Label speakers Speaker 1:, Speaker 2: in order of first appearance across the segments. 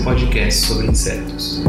Speaker 1: seu podcast sobre insetos.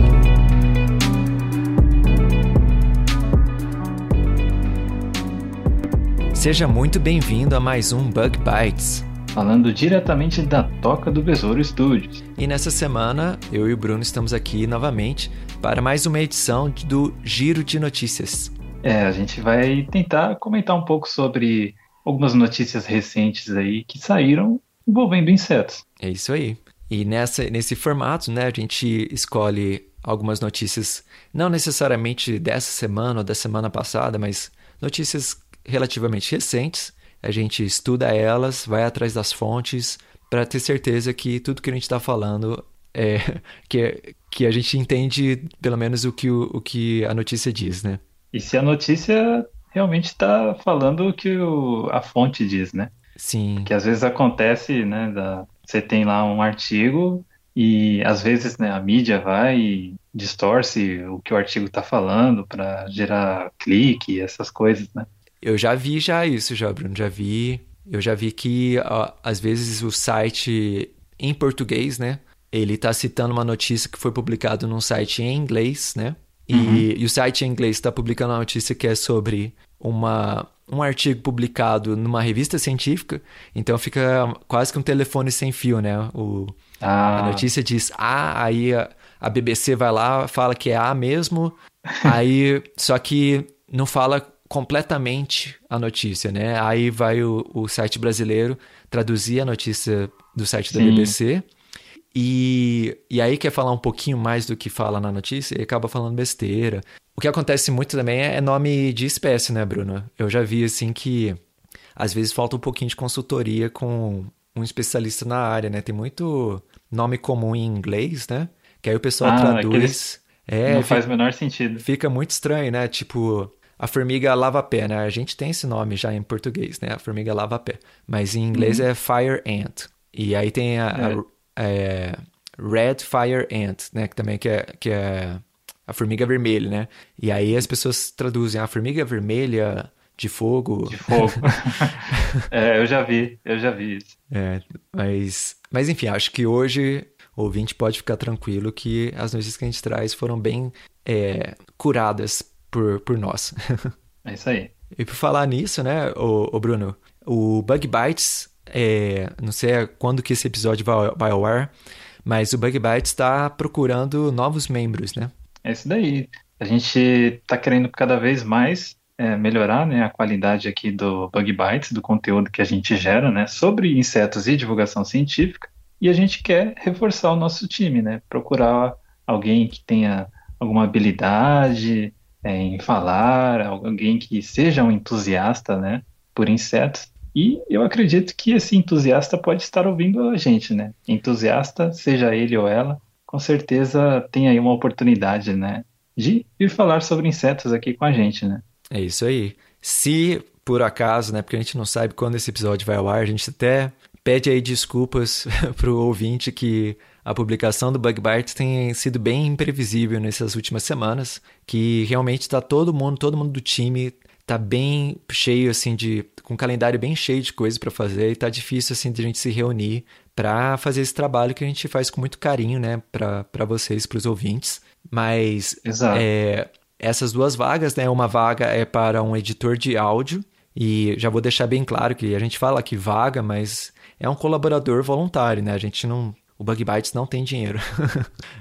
Speaker 2: Seja muito bem-vindo a mais um Bug Bites.
Speaker 3: falando diretamente da Toca do Besouro Studios.
Speaker 2: E nessa semana, eu e o Bruno estamos aqui novamente para mais uma edição do Giro de Notícias.
Speaker 3: É, a gente vai tentar comentar um pouco sobre algumas notícias recentes aí que saíram envolvendo insetos.
Speaker 2: É isso aí. E nessa, nesse formato, né, a gente escolhe algumas notícias, não necessariamente dessa semana ou da semana passada, mas notícias relativamente recentes. A gente estuda elas, vai atrás das fontes, para ter certeza que tudo que a gente está falando é que, que a gente entende pelo menos o que, o, o que a notícia diz, né?
Speaker 3: E se a notícia realmente está falando o que o- a fonte diz, né?
Speaker 2: Sim,
Speaker 3: Que às vezes acontece, né? da- você tem lá um artigo e às vezes né, a mídia vai e distorce o que o artigo está falando para gerar clique, essas coisas, né?
Speaker 2: eu já vi já isso, já, Bruno, já vi. Eu já vi que ó, às vezes o site em português, né? Ele tá citando uma notícia que foi publicada num site em inglês, né? E, e o site em inglês está publicando uma notícia que é sobre uma, um artigo publicado numa revista científica, então fica quase que um telefone sem fio, né? O, a
Speaker 3: Ah,
Speaker 2: notícia diz A, aí a, a BBC vai lá, fala que é A mesmo, aí só que não fala completamente a notícia, né? Aí vai o, o site brasileiro traduzir a notícia do site da
Speaker 3: Sim.
Speaker 2: BBC e, e aí quer falar um pouquinho mais do que fala na notícia e acaba falando besteira. O que acontece muito também é nome de espécie, né, Bruno? Eu já vi assim que às vezes falta um pouquinho de consultoria com um especialista na área, né? Tem muito nome comum em inglês, né? Que aí o pessoal
Speaker 3: Ah,
Speaker 2: traduz. É,
Speaker 3: não
Speaker 2: fica,
Speaker 3: faz o menor sentido.
Speaker 2: fica muito estranho, né? Tipo, a formiga lava-pé, né? A gente tem esse nome já em português, né? A formiga lava-pé. Mas em inglês é fire ant. E aí tem a, a- é, red fire ant, né? Que também que é, que é a formiga vermelha, né? E aí as pessoas traduzem a formiga vermelha de fogo.
Speaker 3: De fogo. É, eu já vi, eu já vi isso.
Speaker 2: É, mas, mas enfim, acho que hoje o ouvinte pode ficar tranquilo que as notícias que a gente traz foram bem é, curadas por, por nós.
Speaker 3: É isso aí.
Speaker 2: e por falar nisso, né, o, Bruno, o Bug Bites, é, não sei quando que esse episódio vai, vai ao ar, mas o Bug Bites está procurando novos membros, né?
Speaker 3: É isso daí. A gente está querendo cada vez mais é, melhorar né, a qualidade aqui do Bug Bites, do conteúdo que a gente gera né, sobre insetos e divulgação científica. E a gente quer reforçar o nosso time, né? Procurar alguém que tenha alguma habilidade é, em falar, alguém que seja um entusiasta né, por insetos. E eu acredito que esse entusiasta pode estar ouvindo a gente, né? Entusiasta, seja ele ou ela, com certeza tem aí uma oportunidade, né? De vir falar sobre insetos aqui com a gente, né?
Speaker 2: É isso aí. Se por acaso, né, porque a gente não sabe quando esse episódio vai ao ar, a gente até pede aí desculpas pro ouvinte que a publicação do Bug Bites tem sido bem imprevisível nessas últimas semanas, que realmente tá todo mundo, todo mundo do time tá bem cheio assim de com um calendário bem cheio de coisas para fazer e tá difícil assim de a gente se reunir para fazer esse trabalho que a gente faz com muito carinho, né, para vocês, para os ouvintes. Mas
Speaker 3: Exato.
Speaker 2: é, essas duas vagas, né? Uma vaga é para um editor de áudio, e já vou deixar bem claro que a gente fala que vaga, mas é um colaborador voluntário, né? A gente não. O Bug Bites não tem dinheiro.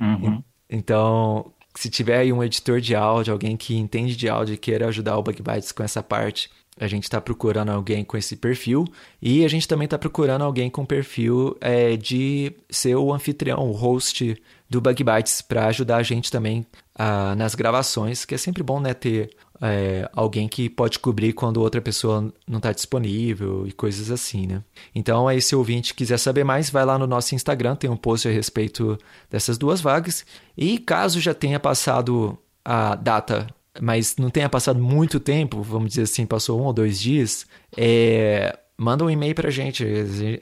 Speaker 3: Uhum.
Speaker 2: Então, se tiver aí um editor de áudio, alguém que entende de áudio e queira ajudar o Bug Bites com essa parte, a gente está procurando alguém com esse perfil. E a gente também está procurando alguém com perfil é, de ser o anfitrião, o host do Bug Bites, para ajudar a gente também ah, nas gravações, que é sempre bom né, ter é, alguém que pode cobrir quando outra pessoa não está disponível e coisas assim, né? Então, aí, se o ouvinte quiser saber mais, vai lá no nosso Instagram, tem um post a respeito dessas duas vagas. E caso já tenha passado a data, mas não tenha passado muito tempo, vamos dizer assim, passou um ou dois dias, é, manda um e-mail para a gente.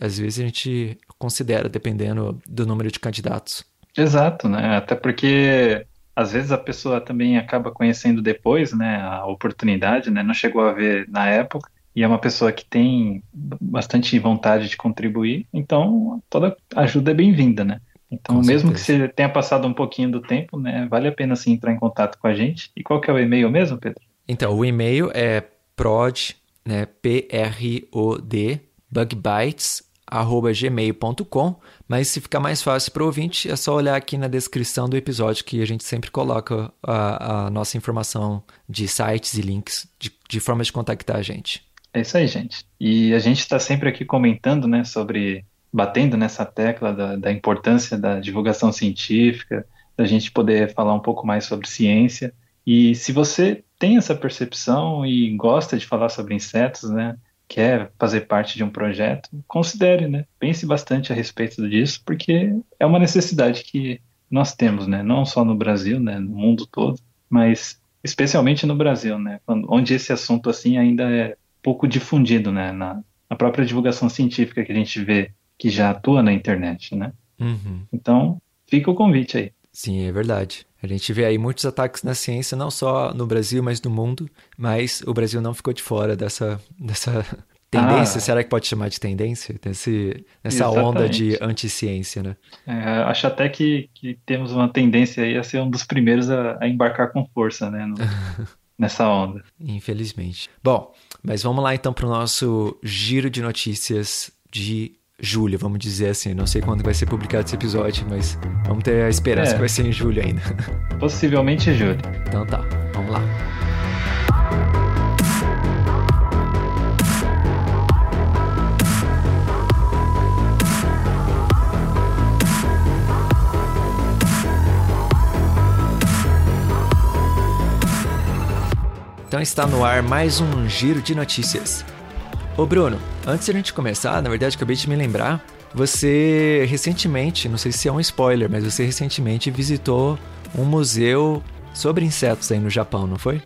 Speaker 2: Às vezes a gente considera, dependendo do número de candidatos.
Speaker 3: Exato, né? Até porque às vezes a pessoa também acaba conhecendo depois, né, a oportunidade, né, não chegou a ver na época, e é uma pessoa que tem bastante vontade de contribuir, então toda ajuda é bem-vinda, né? Então, com mesmo certeza. que você tenha passado um pouquinho do tempo, né, vale a pena sim entrar em contato com a gente. E qual que é o e-mail mesmo, Pedro?
Speaker 2: Então, o e-mail é prod, né, P-R-O-D, bugbytes, gmail.com, mas se ficar mais fácil para o ouvinte, é só olhar aqui na descrição do episódio que a gente sempre coloca a, a nossa informação de sites e links de, de formas de contactar a gente.
Speaker 3: É isso aí, gente. E a gente está sempre aqui comentando, né, sobre, batendo nessa tecla da, da importância da divulgação científica, da gente poder falar um pouco mais sobre ciência. E se você tem essa percepção e gosta de falar sobre insetos, né, quer fazer parte de um projeto, considere, né? Pense bastante a respeito disso, porque é uma necessidade que nós temos, né? Não só no Brasil, né? No mundo todo, mas especialmente no Brasil, né? Onde esse assunto assim ainda é pouco difundido, né? Na, na própria divulgação científica que a gente vê que já atua na internet, né?
Speaker 2: Uhum.
Speaker 3: Então, fica o convite aí.
Speaker 2: Sim, é verdade. A gente vê aí muitos ataques na ciência, não só no Brasil, mas no mundo. Mas o Brasil não ficou de fora dessa, dessa tendência. Ah, Será que pode chamar de tendência? Desse, nessa onda de anti-ciência, né?
Speaker 3: É, acho até que, que temos uma tendência aí a ser um dos primeiros a, a embarcar com força, né? No, nessa onda.
Speaker 2: Infelizmente. Bom, mas vamos lá então para o nosso giro de notícias de julho, vamos dizer assim. Não sei quando vai ser publicado esse episódio, mas vamos ter a esperança é. que vai ser em julho ainda.
Speaker 3: Possivelmente em julho.
Speaker 2: Então tá, vamos lá. Então está no ar mais um giro de notícias. Ô Bruno, antes de a gente começar, na verdade acabei de me lembrar, você recentemente, não sei se é um spoiler, mas você recentemente visitou um museu sobre insetos aí no Japão, não foi?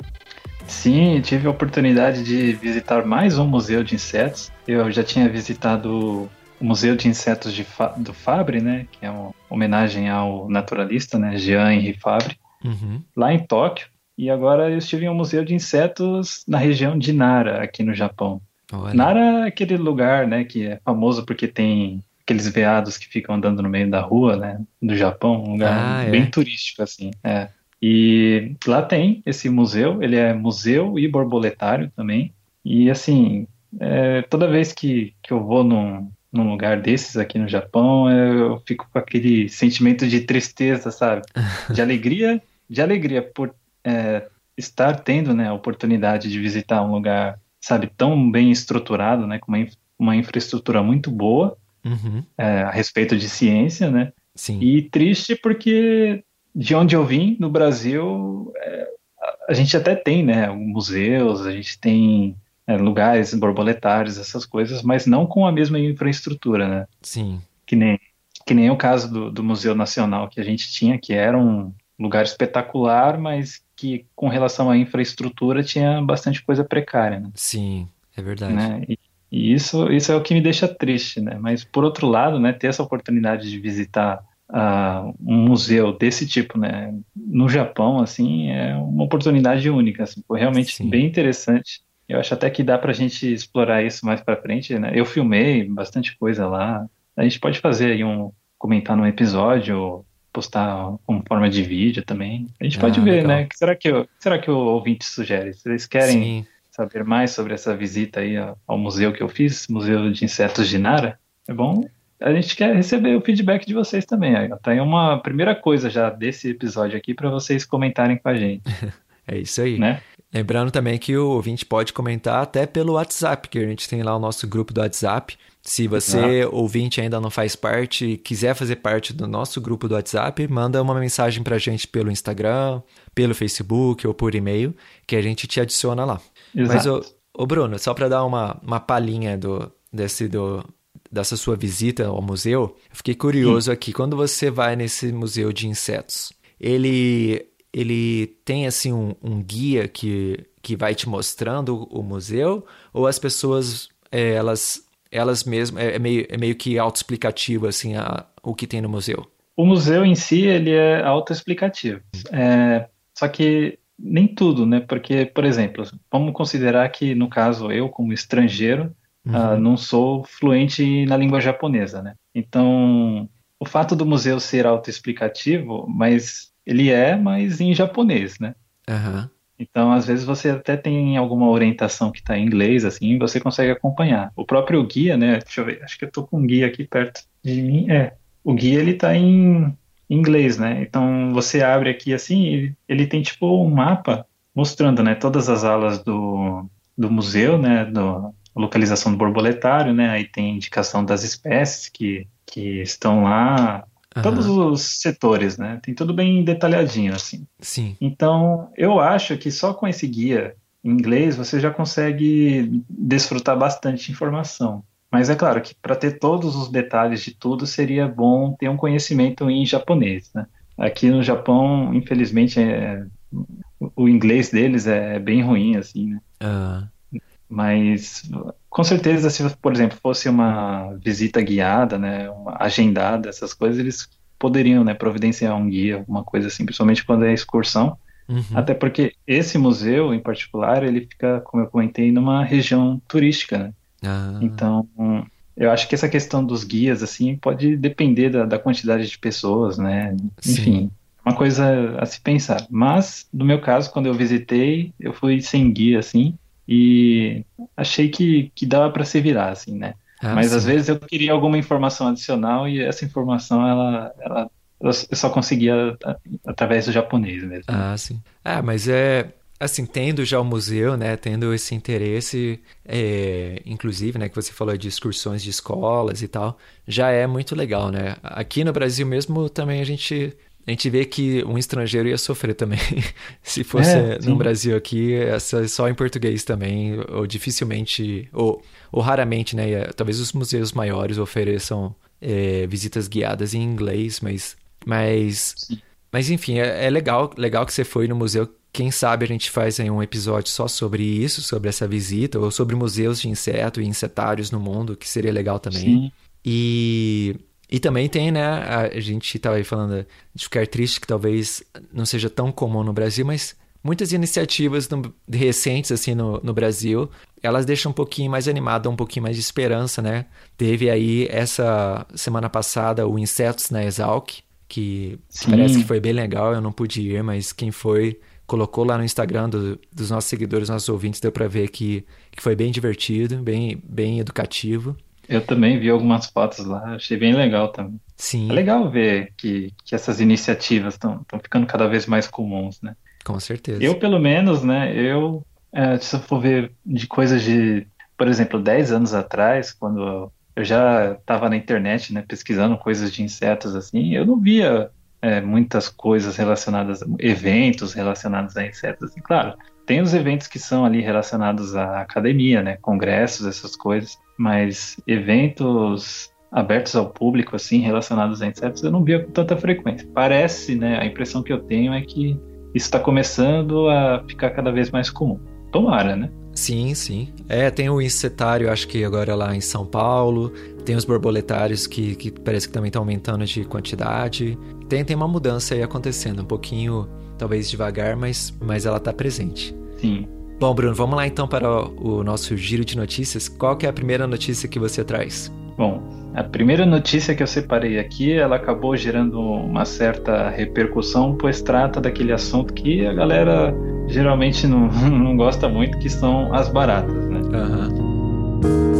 Speaker 3: Sim, tive a oportunidade de visitar mais um museu de insetos. Eu já tinha visitado o Museu de Insetos de Fa do Fabre, né, que é uma homenagem ao naturalista, né, Jean Henri Fabre,
Speaker 2: uhum.
Speaker 3: lá em Tóquio. E agora eu estive em um museu de insetos na região de Nara, aqui no Japão.
Speaker 2: Olha.
Speaker 3: Nara é aquele lugar, né, que é famoso porque tem aqueles veados que ficam andando no meio da rua, né, do Japão, um lugar
Speaker 2: ah,
Speaker 3: bem
Speaker 2: é?
Speaker 3: turístico, assim, é. E lá tem esse museu, ele é museu e borboletário também, e assim, é, toda vez que, que eu vou num, num lugar desses aqui no Japão, eu fico com aquele sentimento de tristeza, sabe? De alegria, de alegria por é, estar tendo, né, a oportunidade de visitar um lugar sabe, tão bem estruturado, né, com uma, uma infraestrutura muito boa
Speaker 2: uhum.
Speaker 3: é, a respeito de ciência, né?
Speaker 2: Sim.
Speaker 3: E triste porque de onde eu vim, no Brasil, é, a gente até tem, né, museus, a gente tem é, lugares borboletários, essas coisas, mas não com a mesma infraestrutura, né?
Speaker 2: Sim.
Speaker 3: Que nem, que nem o caso do, do Museu Nacional que a gente tinha, que era um lugar espetacular, mas que com relação à infraestrutura tinha bastante coisa precária, né?
Speaker 2: Sim, é verdade.
Speaker 3: Né? E, e, isso, isso é o que me deixa triste, né? Mas por outro lado, né, ter essa oportunidade de visitar uh, um museu desse tipo, né, no Japão, assim, é uma oportunidade única, assim, foi realmente Sim. bem interessante. Eu acho até que dá para a gente explorar isso mais para frente, né? Eu filmei bastante coisa lá. A gente pode fazer aí um comentar num episódio postar como forma de vídeo também. A gente ah, pode ver, legal. né? O que será que, o, será que o ouvinte sugere? Se eles querem Sim. saber mais sobre essa visita aí ao museu que eu fiz, Museu de Insetos de Nara, é bom. A gente quer receber o feedback de vocês também. Aí, tá aí uma primeira coisa já desse episódio aqui para vocês comentarem com a gente.
Speaker 2: é isso aí.
Speaker 3: Né?
Speaker 2: Lembrando também que o ouvinte pode comentar até pelo WhatsApp, que a gente tem lá o nosso grupo do WhatsApp. Se você, ouvinte, ainda não faz parte quiser fazer parte do nosso grupo do WhatsApp, manda uma mensagem pra gente pelo Instagram, pelo Facebook ou por e-mail, que a gente te adiciona lá.
Speaker 3: Exato.
Speaker 2: Mas, ô, ô Bruno, só para dar uma, uma palhinha do, desse, do, dessa sua visita ao museu, eu fiquei curioso aqui. Quando você vai nesse museu de insetos, ele, ele tem assim um, um guia que, que vai te mostrando o museu? Ou as pessoas, é, elas elas mesmas, é, é meio, é meio que autoexplicativo, assim, a, o que tem no museu.
Speaker 3: O museu em si, ele é autoexplicativo. É, só que nem tudo, né? Porque, por exemplo, vamos considerar que, no caso, eu, como estrangeiro,
Speaker 2: Uhum.
Speaker 3: ah, não sou fluente na língua japonesa, né? Então, o fato do museu ser autoexplicativo, mas ele é, mas em japonês, né?
Speaker 2: Aham.
Speaker 3: Então, às vezes você até tem alguma orientação que está em inglês, assim, você consegue acompanhar. O próprio guia, né? Deixa eu ver, acho que eu tô com um guia aqui perto de mim. É, o guia ele tá em inglês, né? Então você abre aqui assim, ele, ele tem tipo um mapa mostrando, né, todas as alas do, do museu, né, do, localização do borboletário, né? Aí tem indicação das espécies que, que estão lá, todos os setores, né? Tem tudo bem detalhadinho, assim.
Speaker 2: Sim.
Speaker 3: Então, eu acho que só com esse guia em inglês você já consegue desfrutar bastante informação. Mas é claro que para ter todos os detalhes de tudo seria bom ter um conhecimento em japonês, né? Aqui no Japão, infelizmente, é- o inglês deles é bem ruim, assim, né?
Speaker 2: Ah,
Speaker 3: Mas com certeza, se, por exemplo, fosse uma visita guiada, né, uma agendada, essas coisas, eles poderiam, né, providenciar um guia, alguma coisa assim, principalmente quando é excursão.
Speaker 2: uhum.
Speaker 3: Até porque esse museu, em particular, ele fica, como eu comentei, numa região turística, né?
Speaker 2: Ah,
Speaker 3: Então, eu acho que essa questão dos guias, assim, pode depender da, da quantidade de pessoas, né? Enfim, uma coisa a se pensar. Mas, no meu caso, quando eu visitei, eu fui sem guia, assim, e achei que, que dava para se virar, assim, né?
Speaker 2: ah,
Speaker 3: Mas às
Speaker 2: sim.
Speaker 3: vezes eu queria alguma informação adicional e essa informação, ela, ela, eu só conseguia através do japonês mesmo.
Speaker 2: Ah, sim. Ah, mas é assim, tendo já o museu, né, tendo esse interesse, é, inclusive, né, que você falou de excursões de escolas e tal, já é muito legal, né? Aqui no Brasil mesmo também a gente a gente vê que um estrangeiro ia sofrer também. Se fosse
Speaker 3: É,
Speaker 2: no
Speaker 3: sim.
Speaker 2: Brasil aqui, ser só em português também, ou dificilmente, ou, ou raramente, né? ia- Talvez os museus maiores ofereçam é, visitas guiadas em inglês, mas, mas
Speaker 3: Sim.
Speaker 2: mas enfim, é, é legal, legal que você foi no museu. Quem sabe a gente faz aí um episódio só sobre isso, sobre essa visita, ou sobre museus de inseto e insetários no mundo, que seria legal também.
Speaker 3: Sim,
Speaker 2: E, e também tem, né? A, gente estava aí falando de ficar triste que talvez não seja tão comum no Brasil, mas muitas iniciativas no- recentes assim no, no Brasil, elas deixam um pouquinho mais animado, um pouquinho mais de esperança, né? Teve aí essa semana passada o Insetos na Exalc, que
Speaker 3: Sim.
Speaker 2: parece que foi bem legal, eu não pude ir, mas quem foi colocou lá no Instagram do- dos nossos seguidores, nossos ouvintes, deu para ver que, que foi bem divertido, bem, bem educativo.
Speaker 3: Eu também vi algumas fotos lá, achei bem legal também.
Speaker 2: Sim,
Speaker 3: É legal ver que, que essas iniciativas estão ficando cada vez mais comuns, né?
Speaker 2: com certeza.
Speaker 3: Eu, pelo menos, né, eu, é, se eu for ver de coisas de, por exemplo, 10 anos atrás, quando eu já estava na internet, né, pesquisando coisas de insetos assim, eu não via é, muitas coisas relacionadas, eventos relacionados a insetos, assim, claro. Tem os eventos que são ali relacionados à academia, né, congressos, essas coisas, mas eventos abertos ao público, assim, relacionados a insetos, eu não via com tanta frequência. Parece, né, a impressão que eu tenho é que isso está começando a ficar cada vez mais comum. Tomara, né?
Speaker 2: Sim, sim. É, tem o insetário, acho que agora lá em São Paulo. Tem os borboletários que, que parece que também estão aumentando de quantidade. Tem, tem uma mudança aí acontecendo, um pouquinho, talvez devagar, mas, mas ela está presente.
Speaker 3: Sim.
Speaker 2: Bom, Bruno, vamos lá então para o, nosso giro de notícias. Qual que é a primeira notícia que você traz?
Speaker 3: Bom, a primeira notícia que eu separei aqui, ela acabou gerando uma certa repercussão, pois trata daquele assunto que a galera geralmente não, não gosta muito, que são as baratas, né?
Speaker 2: Aham.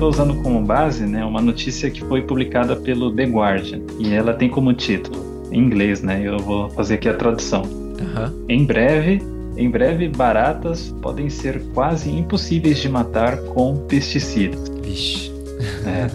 Speaker 3: Estou usando como base né, uma notícia que foi publicada pelo The Guardian e ela tem como título, em inglês, né? Eu vou fazer aqui a tradução.
Speaker 2: Uhum.
Speaker 3: Em breve, em breve, baratas podem ser quase impossíveis de matar com pesticidas.
Speaker 2: Vixe.
Speaker 3: É.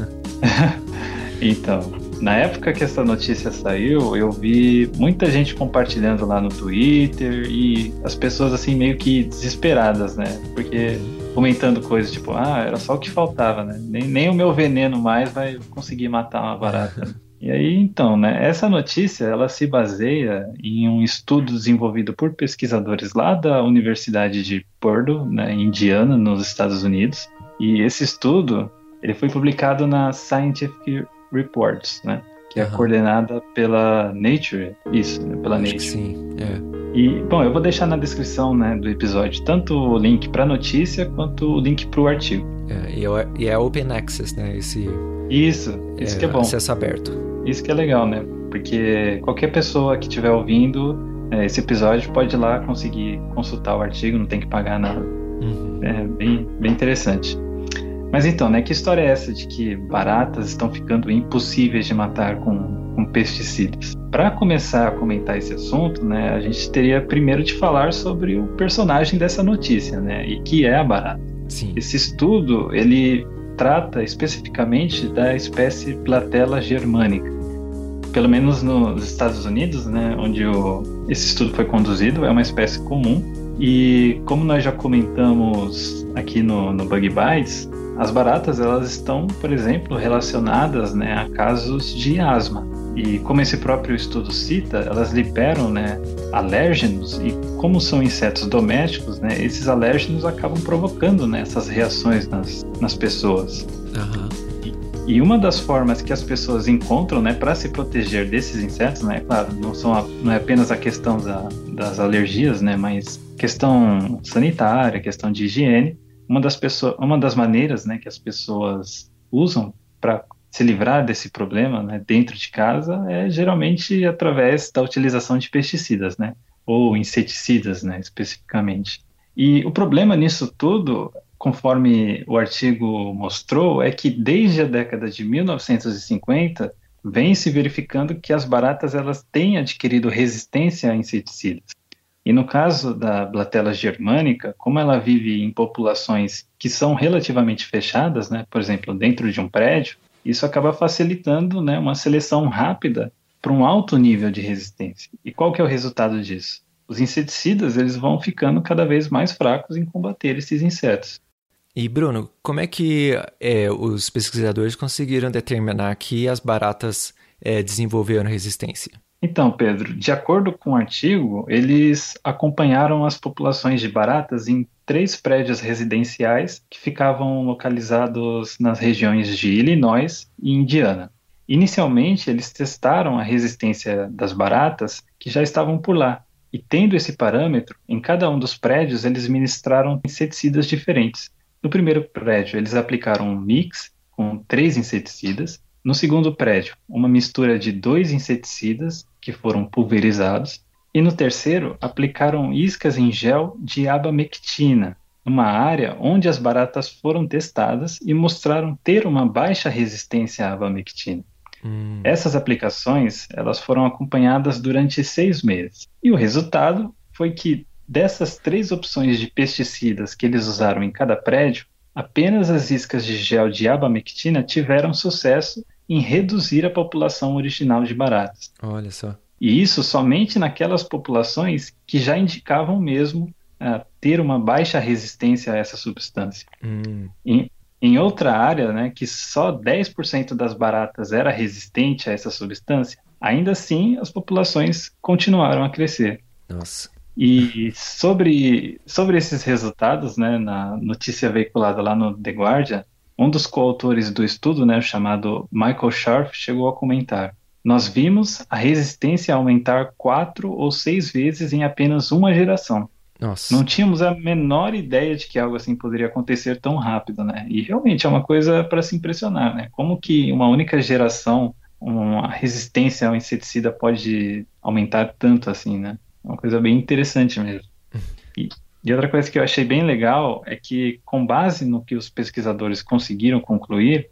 Speaker 3: então, na época que essa notícia saiu, eu vi muita gente compartilhando lá no Twitter e as pessoas assim meio que desesperadas, né? Porque comentando coisas tipo, ah, era só o que faltava, né? Nem, nem o meu veneno mais vai conseguir matar uma barata. E aí, então, né, essa notícia, ela se baseia em um estudo desenvolvido por pesquisadores lá da Universidade de Purdue, né, Indiana, nos Estados Unidos. E esse estudo, ele foi publicado na Scientific Reports, né, que uhum. é coordenada pela Nature, isso, né, pela
Speaker 2: Acho
Speaker 3: Nature.
Speaker 2: sim, é.
Speaker 3: E, bom, eu vou deixar na descrição né, do episódio tanto o link para a notícia quanto o link para o artigo.
Speaker 2: É, e, é, e é open access, né? Esse,
Speaker 3: isso, isso
Speaker 2: é,
Speaker 3: que é bom.
Speaker 2: Acesso aberto.
Speaker 3: Isso que é legal, né? Porque qualquer pessoa que estiver ouvindo é, esse episódio pode ir lá conseguir consultar o artigo, não tem que pagar nada.
Speaker 2: Uhum.
Speaker 3: É bem, bem interessante. Mas então, né? Que história é essa de que baratas estão ficando impossíveis de matar com, com pesticidas? Para começar a comentar esse assunto, né, a gente teria primeiro de falar sobre o personagem dessa notícia, né? E que é a barata.
Speaker 2: Sim.
Speaker 3: Esse estudo, ele trata especificamente da espécie Platela germanica pelo menos nos Estados Unidos, né, onde o, esse estudo foi conduzido, é uma espécie comum. E como nós já comentamos aqui no, no Bug Bites, as baratas elas estão, por exemplo, relacionadas né, a casos de asma. E como esse próprio estudo cita, elas liberam né, alérgenos e como são insetos domésticos, né, esses alérgenos acabam provocando né, essas reações nas, nas pessoas.
Speaker 2: Uhum.
Speaker 3: E uma das formas que as pessoas encontram, né, para se proteger desses insetos, né, claro, não são a, não é apenas a questão da, das alergias, né, mas questão sanitária, questão de higiene. Uma das pessoas, uma das maneiras, né, que as pessoas usam para se livrar desse problema, né, dentro de casa é geralmente através da utilização de pesticidas, né, ou inseticidas, né, especificamente. E o problema nisso tudo conforme o artigo mostrou, é que desde a década de 1950 vem se verificando que as baratas elas têm adquirido resistência a inseticidas. E no caso da Blatella germânica, como ela vive em populações que são relativamente fechadas, né, por exemplo, dentro de um prédio, isso acaba facilitando né, uma seleção rápida para um alto nível de resistência. E qual que é o resultado disso? Os inseticidas eles vão ficando cada vez mais fracos em combater esses insetos.
Speaker 2: E Bruno, como é que é, os pesquisadores conseguiram determinar que as baratas é, desenvolveram resistência?
Speaker 3: Então, Pedro, de acordo com o artigo, eles acompanharam as populações de baratas em três prédios residenciais que ficavam localizados nas regiões de Illinois e Indiana. Inicialmente, eles testaram a resistência das baratas que já estavam por lá. E tendo esse parâmetro, em cada um dos prédios eles ministraram inseticidas diferentes. No primeiro prédio, eles aplicaram um mix com três inseticidas. No segundo prédio, uma mistura de dois inseticidas que foram pulverizados. E no terceiro, aplicaram iscas em gel de abamectina, numa área onde as baratas foram testadas e mostraram ter uma baixa resistência à abamectina.
Speaker 2: Hum.
Speaker 3: Essas aplicações elas foram acompanhadas durante seis meses. E o resultado foi que Dessas três opções de pesticidas que eles usaram em cada prédio, apenas as iscas de gel de abamectina tiveram sucesso em reduzir a população original de baratas.
Speaker 2: Olha só.
Speaker 3: E isso somente naquelas populações que já indicavam mesmo uh, ter uma baixa resistência a essa substância.
Speaker 2: Hum.
Speaker 3: Em, em outra área, né, que só 10% das baratas era resistente a essa substância, ainda assim as populações continuaram a crescer.
Speaker 2: Nossa.
Speaker 3: E sobre, sobre esses resultados, né, na notícia veiculada lá no The Guardian, um dos coautores do estudo, né, chamado Michael Scharf, chegou a comentar: Nós vimos a resistência aumentar quatro ou seis vezes em apenas uma geração.
Speaker 2: Nossa.
Speaker 3: Não tínhamos a menor ideia de que algo assim poderia acontecer tão rápido, né? E realmente é uma coisa para se impressionar, né? Como que uma única geração, uma resistência ao inseticida pode aumentar tanto assim, né? É uma coisa bem interessante mesmo. E, E outra coisa que eu achei bem legal é que, com base no que os pesquisadores conseguiram concluir,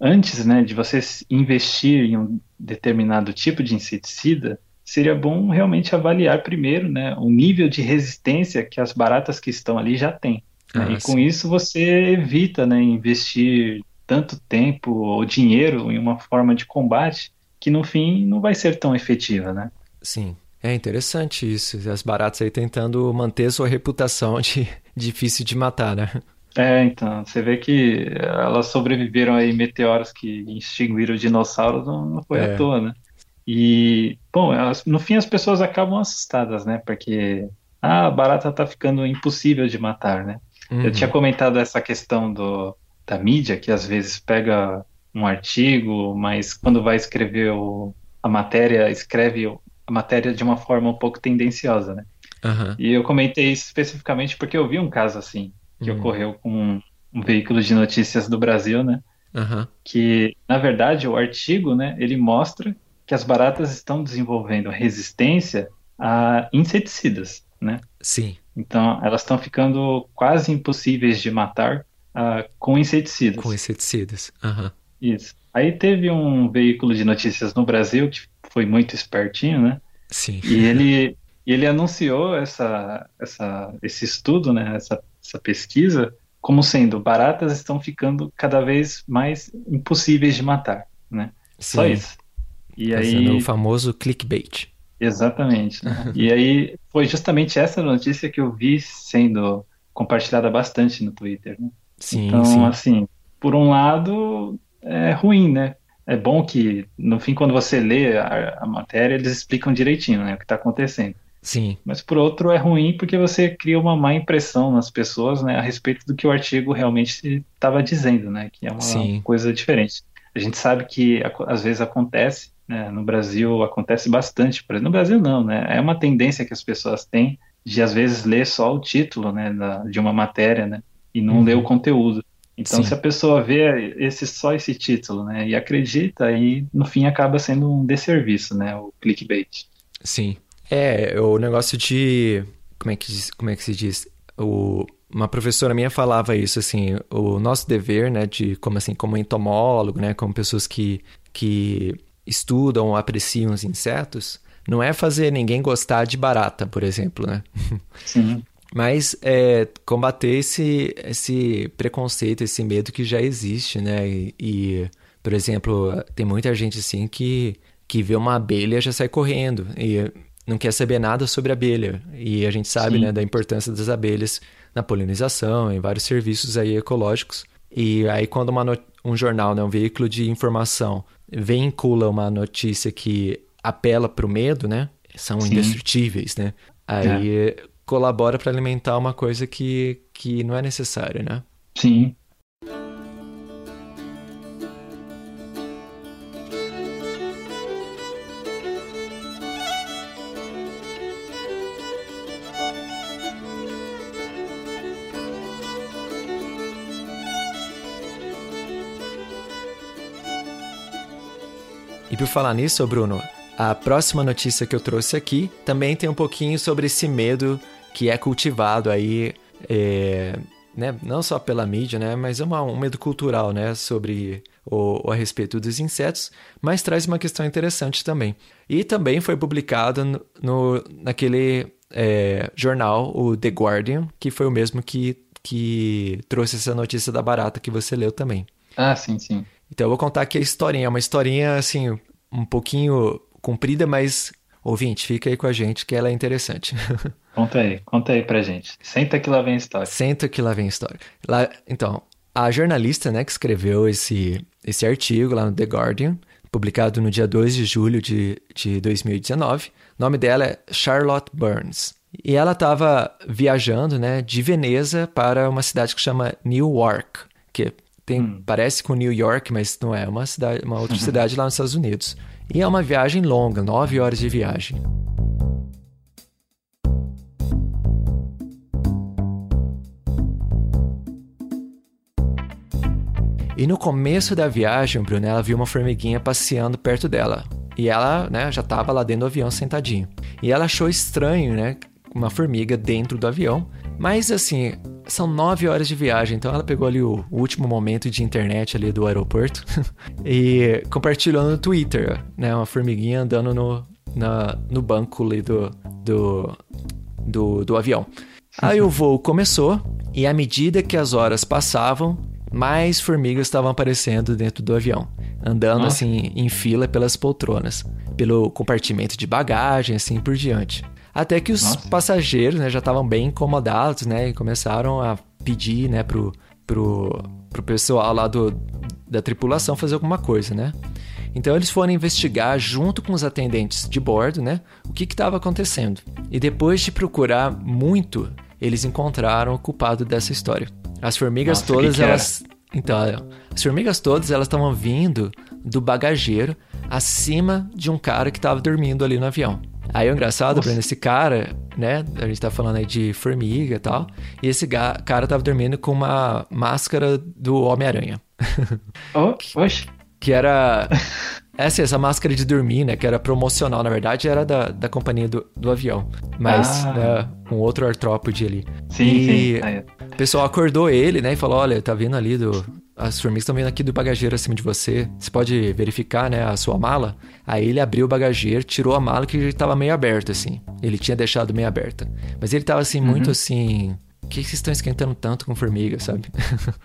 Speaker 3: antes né, de você investir em um determinado tipo de inseticida, seria bom realmente avaliar primeiro né, o nível de resistência que as baratas que estão ali já têm. Né? Ah, e com isso você evita né, investir tanto tempo ou dinheiro em uma forma de combate que no fim não vai ser tão efetiva, né?
Speaker 2: Sim. É interessante isso. As baratas aí tentando manter sua reputação de difícil de matar, né?
Speaker 3: É, então, você vê que elas sobreviveram aí meteoros que extinguiram dinossauros, não foi é. à toa, né? E, bom, elas, no fim as pessoas acabam assustadas, né? Porque ah, a barata tá ficando impossível de matar, né? Uhum. Eu tinha comentado essa questão do, da mídia, que às vezes pega um artigo, mas quando vai escrever o, a matéria, escreve a matéria de uma forma um pouco tendenciosa, né? Uhum. E eu comentei isso especificamente porque eu vi um caso assim, que uhum. ocorreu com um, veículo de notícias do Brasil, né? Uhum. Que, na verdade, o artigo, né, ele mostra que as baratas estão desenvolvendo resistência a inseticidas, né?
Speaker 2: Sim.
Speaker 3: Então, elas estão ficando quase impossíveis de matar uh, com inseticidas.
Speaker 2: Com inseticidas. Uhum.
Speaker 3: Isso. Aí teve um veículo de notícias no Brasil que foi muito espertinho, né?
Speaker 2: Sim.
Speaker 3: E ele, ele anunciou essa, essa, esse estudo, né? Essa, essa pesquisa como sendo baratas estão ficando cada vez mais impossíveis de matar, né?
Speaker 2: Sim.
Speaker 3: Só isso.
Speaker 2: E Fazendo aí o famoso clickbait.
Speaker 3: Exatamente. Né? e aí foi justamente essa notícia que eu vi sendo compartilhada bastante no Twitter. Né?
Speaker 2: Sim,
Speaker 3: então,
Speaker 2: sim.
Speaker 3: assim, por um lado é ruim, né? É bom que no fim quando você lê a, a matéria eles explicam direitinho, né, o que está acontecendo.
Speaker 2: Sim.
Speaker 3: Mas por outro é ruim porque você cria uma má impressão nas pessoas, né, a respeito do que o artigo realmente estava dizendo, né, que é uma Sim. coisa diferente. A gente sabe que às vezes acontece né? No Brasil acontece bastante. No Brasil não, né? É uma tendência que as pessoas têm de às vezes ler só o título, né, da, de uma matéria, né, e não uhum. ler o conteúdo. Então, Sim. se a pessoa vê esse só esse título, né, e acredita, aí no fim acaba sendo um desserviço, né, o clickbait.
Speaker 2: Sim. É, o negócio de como é que como é que se diz? O uma professora minha falava isso assim, o nosso dever, né, de como assim, como entomólogo, né, como pessoas que que estudam ou apreciam os insetos, não é fazer ninguém gostar de barata, por exemplo, né?
Speaker 3: Sim.
Speaker 2: Mas é combater esse, esse preconceito, esse medo que já existe, né? E, e, por exemplo, tem muita gente assim que, que vê uma abelha já sai correndo e não quer saber nada sobre abelha. E a gente sabe, né, da importância das abelhas na polinização, em vários serviços aí ecológicos. E aí quando um jornal, né, um veículo de informação vincula uma notícia que apela para o medo, né? São Sim. indestrutíveis, né? Aí é. colabora para alimentar uma coisa que, que não é necessária, né?
Speaker 3: Sim.
Speaker 2: E por falar nisso, Bruno, a próxima notícia que eu trouxe aqui também tem um pouquinho sobre esse medo que é cultivado aí, é, né, não só pela mídia, né, mas é uma, um medo cultural, né, sobre o, a respeito dos insetos, mas traz uma questão interessante também. E também foi publicado no, no naquele é, jornal, o The Guardian, que foi o mesmo que, que trouxe essa notícia da barata que você leu também.
Speaker 3: Ah, sim, sim.
Speaker 2: Então eu vou contar aqui a historinha. É uma historinha, assim, um pouquinho comprida, mas ouvinte, fica aí com a gente que ela é interessante.
Speaker 3: Conta aí, conta aí pra gente. Senta que lá vem a história.
Speaker 2: Senta que lá vem a história. Lá, então, a jornalista né, que escreveu esse, esse artigo lá no The Guardian, publicado no dia 2 de julho de, de 2019, o nome dela é Charlotte Burns. E ela estava viajando né, de Veneza para uma cidade que chama Newark, que tem, hum. Parece com New York, mas não é. Uma, cidade, uma outra cidade lá nos Estados Unidos. E é uma viagem longa, nove horas de viagem. E no começo da viagem, Bruno, ela viu uma formiguinha passeando perto dela. E ela, né, já estava lá dentro do avião sentadinho. E ela achou estranho, né, uma formiga dentro do avião Mas assim, são nove horas de viagem, então ela pegou ali o, o último momento de internet ali do aeroporto e compartilhou no Twitter, né? Uma formiguinha andando no, na, no banco ali do, do, do, do avião. Aí o voo começou e à medida que as horas passavam, mais formigas estavam aparecendo dentro do avião, andando
Speaker 3: Nossa.
Speaker 2: assim em fila pelas poltronas, pelo compartimento de bagagem, assim por diante. Até que os
Speaker 3: Nossa.
Speaker 2: passageiros né, já estavam bem incomodados, né? E começaram a pedir, né, pro, pro, pro pessoal lá do, da tripulação fazer alguma coisa, né? Então eles foram investigar junto com os atendentes de bordo, né, o que estava acontecendo. E depois de procurar muito, eles encontraram o culpado dessa história. As formigas
Speaker 3: Nossa, que
Speaker 2: todas
Speaker 3: que era?
Speaker 2: elas então, olha, as formigas todas elas estavam vindo do bagageiro acima de um cara que estava dormindo ali no avião. Aí o engraçado,
Speaker 3: Nossa.
Speaker 2: Breno, esse cara, né? A gente tá falando aí de formiga e tal. E esse cara tava dormindo com uma máscara do Homem-Aranha.
Speaker 3: Oh, oxe.
Speaker 2: Que era. Essa, essa máscara de dormir, né? Que era promocional, na verdade, era da, da companhia do, do avião. Mas,
Speaker 3: Ah.
Speaker 2: né, um outro artrópode ali.
Speaker 3: Sim,
Speaker 2: E-
Speaker 3: sim.
Speaker 2: O pessoal acordou ele, né? E falou: Olha, tá vindo ali do. As formigas estão vindo aqui do bagageiro acima de você. Você pode verificar, né, a sua mala? Aí ele abriu o bagageiro, tirou a mala que estava meio aberta, assim. Ele tinha deixado meio aberta. Mas ele tava assim, muito assim. Por que vocês estão esquentando tanto com formiga, sabe?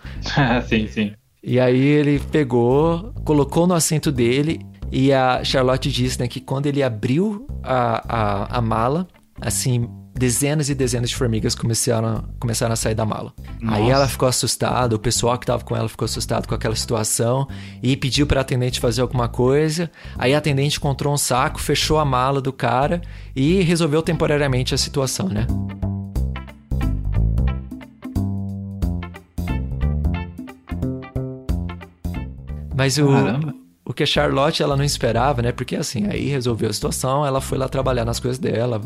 Speaker 3: sim, sim.
Speaker 2: E aí ele pegou, colocou no assento dele e a Charlotte disse né, que quando ele abriu a, a, a mala, assim, dezenas e dezenas de formigas começaram, começaram a sair da mala. Aí
Speaker 3: Nossa.
Speaker 2: ela ficou assustada, o pessoal que tava com ela ficou assustado com aquela situação e pediu pra atendente fazer alguma coisa. Aí a atendente encontrou um saco, fechou a mala do cara e resolveu temporariamente a situação, né? Mas o,
Speaker 3: Caramba.
Speaker 2: O que a Charlotte ela não esperava, né? Porque assim, aí resolveu a situação, ela foi lá trabalhar nas coisas dela,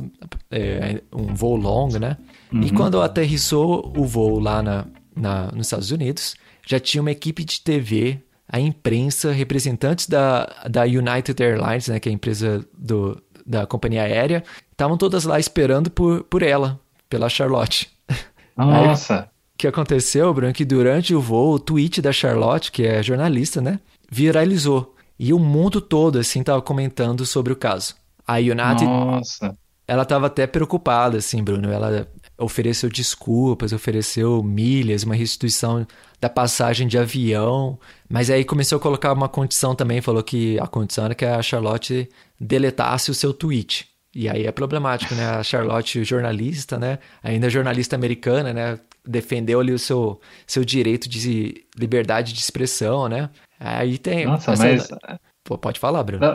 Speaker 2: é, um voo longo, né? E quando aterrissou o voo lá na, na- nos Estados Unidos, já tinha uma equipe de TV, a imprensa, representantes da, da United Airlines, né? Que é a empresa do, da companhia aérea, estavam todas lá esperando por, por ela, pela Charlotte.
Speaker 3: Nossa.
Speaker 2: O que aconteceu, Bruno, é que durante o voo, o tweet da Charlotte, que é jornalista, né, viralizou. E o mundo todo, assim, tava comentando sobre o caso. A United,
Speaker 3: Nossa.
Speaker 2: ela tava até preocupada, assim, Bruno. Ela ofereceu desculpas, ofereceu milhas, uma restituição da passagem de avião. Mas aí começou a colocar uma condição também, falou que a condição era que a Charlotte deletasse o seu tweet. E aí é problemático, né? A Charlotte, jornalista, né? Ainda jornalista americana, né? Defendeu ali o seu, seu direito de liberdade de expressão, né? Aí tem.
Speaker 3: Nossa,
Speaker 2: essa-
Speaker 3: mas
Speaker 2: Pô, pode falar, Bruno.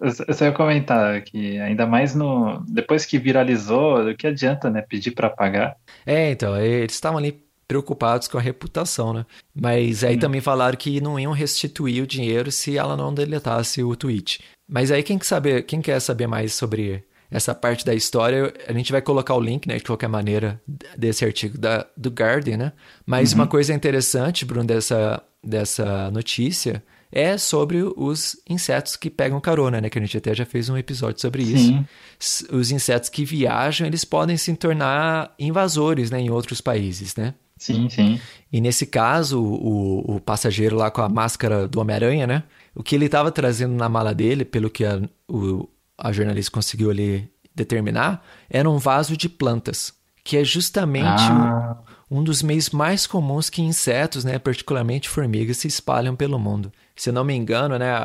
Speaker 3: Eu só ia comentar que ainda mais no depois que viralizou, o que adianta, né, pedir para pagar?
Speaker 2: É, então, eles estavam ali preocupados com a reputação, né? Mas aí também falaram que não iam restituir o dinheiro se ela não deletasse o tweet. Mas aí quem quer saber, quem quer saber mais sobre essa parte da história, a gente vai colocar o link, né, de qualquer maneira, desse artigo da, do Guardian, né? Mas uma coisa interessante, Bruno, dessa, dessa notícia é sobre os insetos que pegam carona, né? Que a gente até já fez um episódio sobre isso
Speaker 3: Sim.
Speaker 2: os insetos que viajam, eles podem se tornar invasores né, em outros países, né?
Speaker 3: Sim, sim.
Speaker 2: E nesse caso, o, o passageiro lá com a máscara do Homem-Aranha, né? O que ele estava trazendo na mala dele, pelo que a, o, a jornalista conseguiu ali determinar, era um vaso de plantas, que é justamente
Speaker 3: Ah,
Speaker 2: um dos meios mais comuns que insetos, né, particularmente formigas, se espalham pelo mundo. Se eu não me engano, né, a,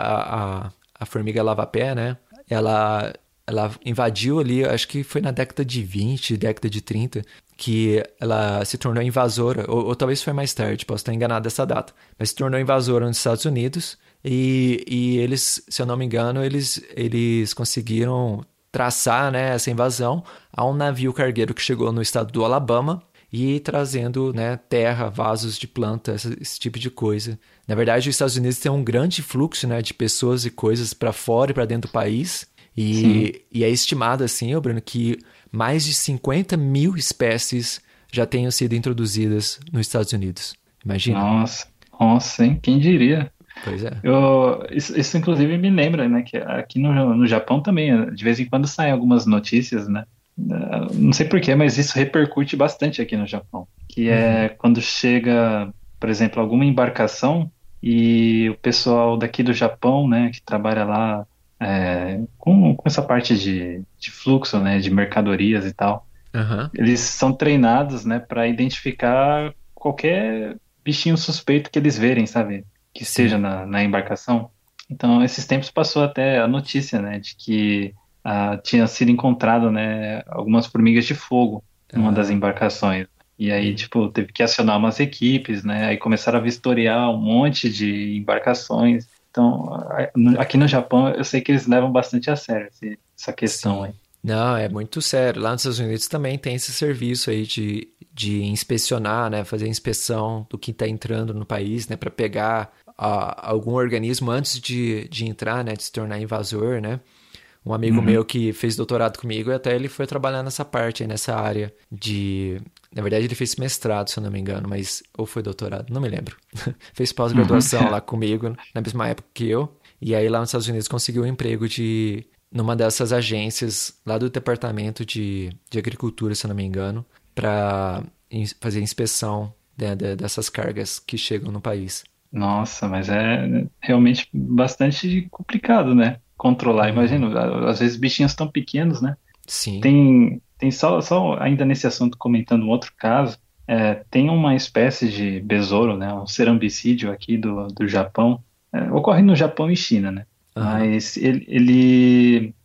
Speaker 2: a, a formiga lava-pé, né, ela, ela invadiu ali, acho que foi na década de 20, década de 30, que ela se tornou invasora, ou, ou talvez foi mais tarde, posso estar enganado dessa data, mas se tornou invasora nos Estados Unidos e, e eles, se eu não me engano, eles, eles conseguiram traçar né, essa invasão a um navio cargueiro que chegou no estado do Alabama e trazendo né, terra, vasos de planta, esse, tipo de coisa. Na verdade, os Estados Unidos têm um grande fluxo né, de pessoas e coisas para fora e para dentro do país. E, e é estimado, assim, Bruno, que mais de 50 mil espécies já tenham sido introduzidas nos Estados Unidos. Imagina.
Speaker 3: nossa, nossa, hein? Quem diria?
Speaker 2: Pois é.
Speaker 3: Eu, isso, isso, inclusive me lembra, né, que aqui no, no Japão também, de vez em quando saem algumas notícias, né, não sei porquê, mas isso repercute bastante aqui no Japão. Que é uhum. quando chega, por exemplo, alguma embarcação e o pessoal daqui do Japão, né, que trabalha lá é, com, com, essa parte de, de, fluxo, né, de mercadorias e tal, uhum. eles são treinados, né, para identificar qualquer bichinho suspeito que eles verem, sabe, que esteja na, na embarcação. Então, esses tempos passou até a notícia, né, de que ah, tinha sido encontrado, né, algumas formigas de fogo em uma das embarcações. E aí, tipo, teve que acionar umas equipes, né, aí começaram a vistoriar um monte de embarcações. Então, aqui no Japão, eu sei que eles levam bastante a sério essa questão Sim. aí.
Speaker 2: Não, é muito sério. Lá nos Estados Unidos também tem esse serviço aí de, de inspecionar, né, fazer inspeção do que está entrando no país, né, para pegar a, algum organismo antes de, de entrar, né, de se tornar invasor, né? Um amigo uhum. meu que fez doutorado comigo, até ele foi trabalhar nessa parte, nessa área de... Na verdade, ele fez mestrado, se eu não me engano, mas... Ou foi doutorado, não me lembro. fez pós-graduação uhum. lá comigo, na mesma época que eu. E aí, lá nos Estados Unidos, conseguiu um emprego de... Numa dessas agências, lá do Departamento de, de Agricultura, se eu não me engano, para fazer inspeção de, de, dessas cargas que chegam no país.
Speaker 3: Nossa, mas é realmente bastante complicado, né? Controlar. Imagina, às vezes bichinhos tão pequenos, né?
Speaker 2: Sim.
Speaker 3: Tem, tem só, só ainda nesse assunto comentando um outro caso. É, tem uma espécie de besouro, né? Um cerambicídio aqui do, do Japão. É, ocorre no Japão e China, né? Uhum. Mas ele, ele,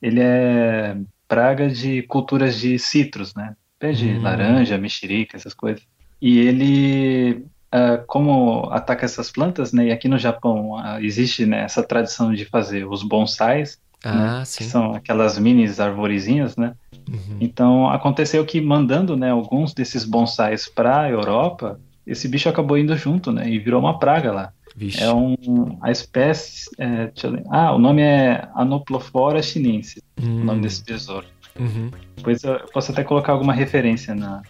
Speaker 3: ele é praga de culturas de citros, né? Pé de uhum. laranja, mexerica, essas coisas. E ele uh, como ataca essas plantas, né? E aqui no Japão uh, existe né, essa tradição de fazer os bonsais, ah, né, que são aquelas mini arvorezinhas, né? Uhum. Então aconteceu que mandando, né, alguns desses bonsais para a Europa, esse bicho acabou indo junto, né? E virou uma praga lá. Vixe. É um a espécie, é, ah, o nome é Anoplophora chinense, hum. o nome hum. desse tesouro. Uhum. Depois eu posso até colocar alguma referência na,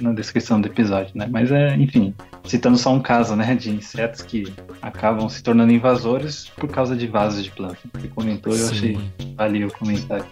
Speaker 3: na descrição do episódio, né? Mas é, enfim, citando só um caso, né, de insetos que acabam se tornando invasores por causa de vasos de planta. Você comentou, eu Sim. achei valeu o comentário.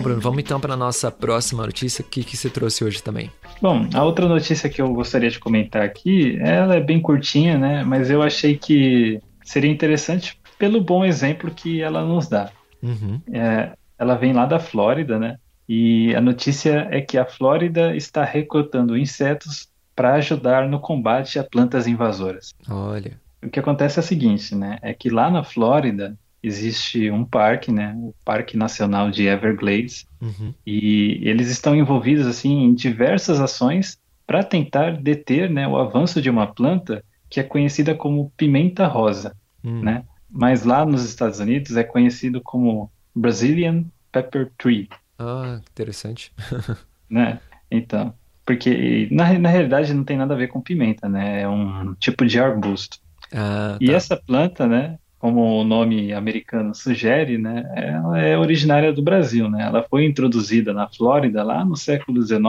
Speaker 2: Bom, Bruno, vamos então para a nossa próxima notícia. O que, que você trouxe hoje também?
Speaker 3: Bom, a outra notícia que eu gostaria de comentar aqui, ela é bem curtinha, né? Mas eu achei que seria interessante pelo bom exemplo que ela nos dá. Uhum. É, ela vem lá da Flórida, né? E a notícia é que a Flórida está recrutando insetos para ajudar no combate a plantas invasoras.
Speaker 2: Olha.
Speaker 3: O que acontece é o seguinte, né? É que lá na Flórida existe um parque, né, o Parque Nacional de Everglades, uhum. e eles estão envolvidos assim em diversas ações para tentar deter, né, o avanço de uma planta que é conhecida como pimenta rosa, uhum. né? Mas lá nos Estados Unidos é conhecido como Brazilian Pepper Tree.
Speaker 2: Ah, interessante.
Speaker 3: né? Então, porque na, na realidade não tem nada a ver com pimenta, né? É um tipo de arbusto. Ah, tá. E essa planta, né, como o nome americano sugere, né, ela é originária do Brasil, né? Ela foi introduzida na Flórida lá no século XIX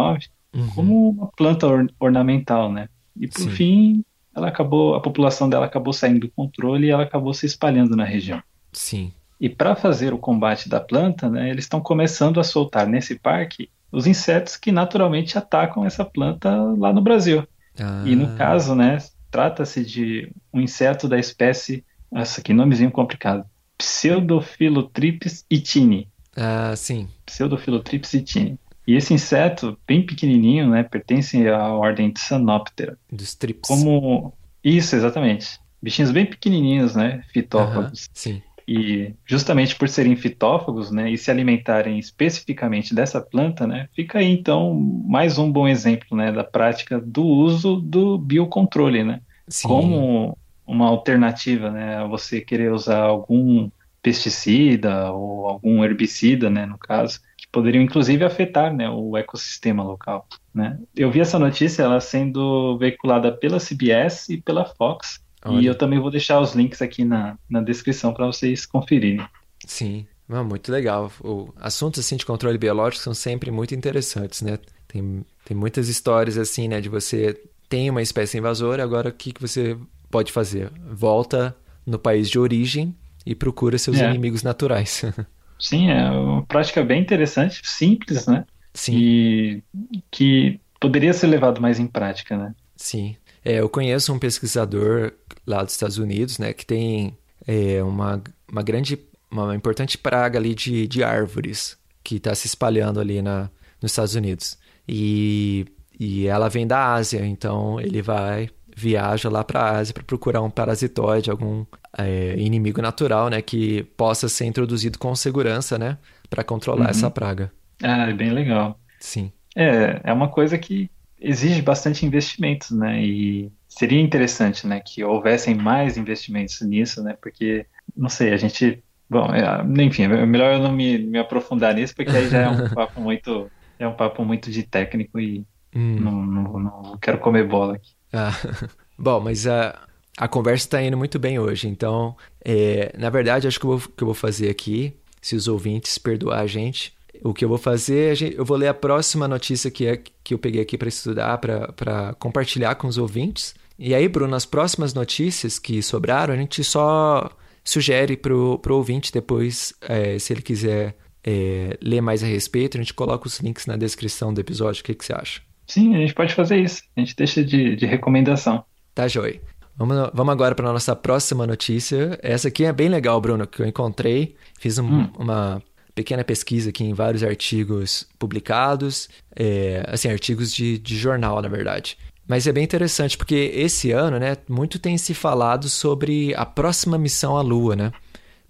Speaker 3: uhum. como uma planta or ornamental, né? E por Sim. fim, ela acabou, a população dela acabou saindo do controle e ela acabou se espalhando na região.
Speaker 2: Sim.
Speaker 3: E para fazer o combate da planta, né, eles estão começando a soltar nesse parque os insetos que naturalmente atacam essa planta lá no Brasil. Ah. E no caso, né, trata-se de um inseto da espécie nossa, que nomezinho complicado. Pseudophilotrips itini.
Speaker 2: Ah, sim.
Speaker 3: Pseudophilotrips itini. E esse inseto, bem pequenininho, né, pertence à ordem Sanoptera.
Speaker 2: Dos trips.
Speaker 3: Como... Isso, exatamente. Bichinhos bem pequenininhos, né, fitófagos.
Speaker 2: sim.
Speaker 3: E justamente por serem fitófagos, né, e se alimentarem especificamente dessa planta, né, fica aí então mais um bom exemplo, né, da prática do uso do biocontrole, né? Sim. Como uma alternativa, né, a você querer usar algum pesticida ou algum herbicida, né, no caso, que poderiam inclusive afetar, né, o ecossistema local, né. Eu vi essa notícia ela sendo veiculada pela CBS e pela Fox, Olha. e eu também vou deixar os links aqui na, na descrição para vocês conferirem.
Speaker 2: Sim, Ah, muito legal. O assuntos assim de controle biológico são sempre muito interessantes, né? Tem, tem muitas histórias assim, né? De você tem uma espécie invasora, agora o que, que você pode fazer? Volta no país de origem e procura seus
Speaker 3: É.
Speaker 2: inimigos naturais.
Speaker 3: Sim, é uma prática bem interessante, simples, né?
Speaker 2: Sim.
Speaker 3: E que poderia ser levado mais em prática, né?
Speaker 2: Sim. É, eu conheço um pesquisador lá dos Estados Unidos, né, que tem é, uma, uma grande, uma importante praga ali de, de árvores que está se espalhando ali na, nos Estados Unidos. E, e ela vem da Ásia, então ele vai, viaja lá para a Ásia para procurar um parasitoide, algum é, inimigo natural, né, que possa ser introduzido com segurança, né, para controlar
Speaker 3: Uhum.
Speaker 2: essa praga.
Speaker 3: Ah, é bem legal.
Speaker 2: Sim.
Speaker 3: É, é uma coisa que exige bastante investimentos, né? E seria interessante, né, que houvessem mais investimentos nisso, né? Porque, não sei, a gente. Bom, é, enfim, é melhor eu não me, me aprofundar nisso, porque aí já é um papo muito. É um papo muito de técnico e
Speaker 2: Hum.
Speaker 3: não, não, não quero comer bola aqui.
Speaker 2: Ah, bom, mas a, a conversa está indo muito bem hoje, então, é, na verdade, acho que vou, que eu vou fazer aqui, se os ouvintes perdoar a gente, o que eu vou fazer, eu vou ler a próxima notícia que, é, que eu peguei aqui para estudar, para compartilhar com os ouvintes. E aí, Bruno, as próximas notícias que sobraram, a gente só sugere pro, pro ouvinte depois, é, se ele quiser é, ler mais a respeito, a gente coloca os links na descrição do episódio. O que, que você acha?
Speaker 3: Sim, a gente pode fazer isso. A gente deixa de, de recomendação.
Speaker 2: Tá, Joy. Vamos, vamos agora para nossa próxima notícia. Essa aqui é bem legal, Bruno, que eu encontrei. Fiz um-
Speaker 3: Hum.
Speaker 2: uma pequena pesquisa aqui em vários artigos publicados, é, assim, artigos de, de jornal, na verdade. Mas é bem interessante, porque esse ano, né, muito tem se falado sobre a próxima missão à Lua, né?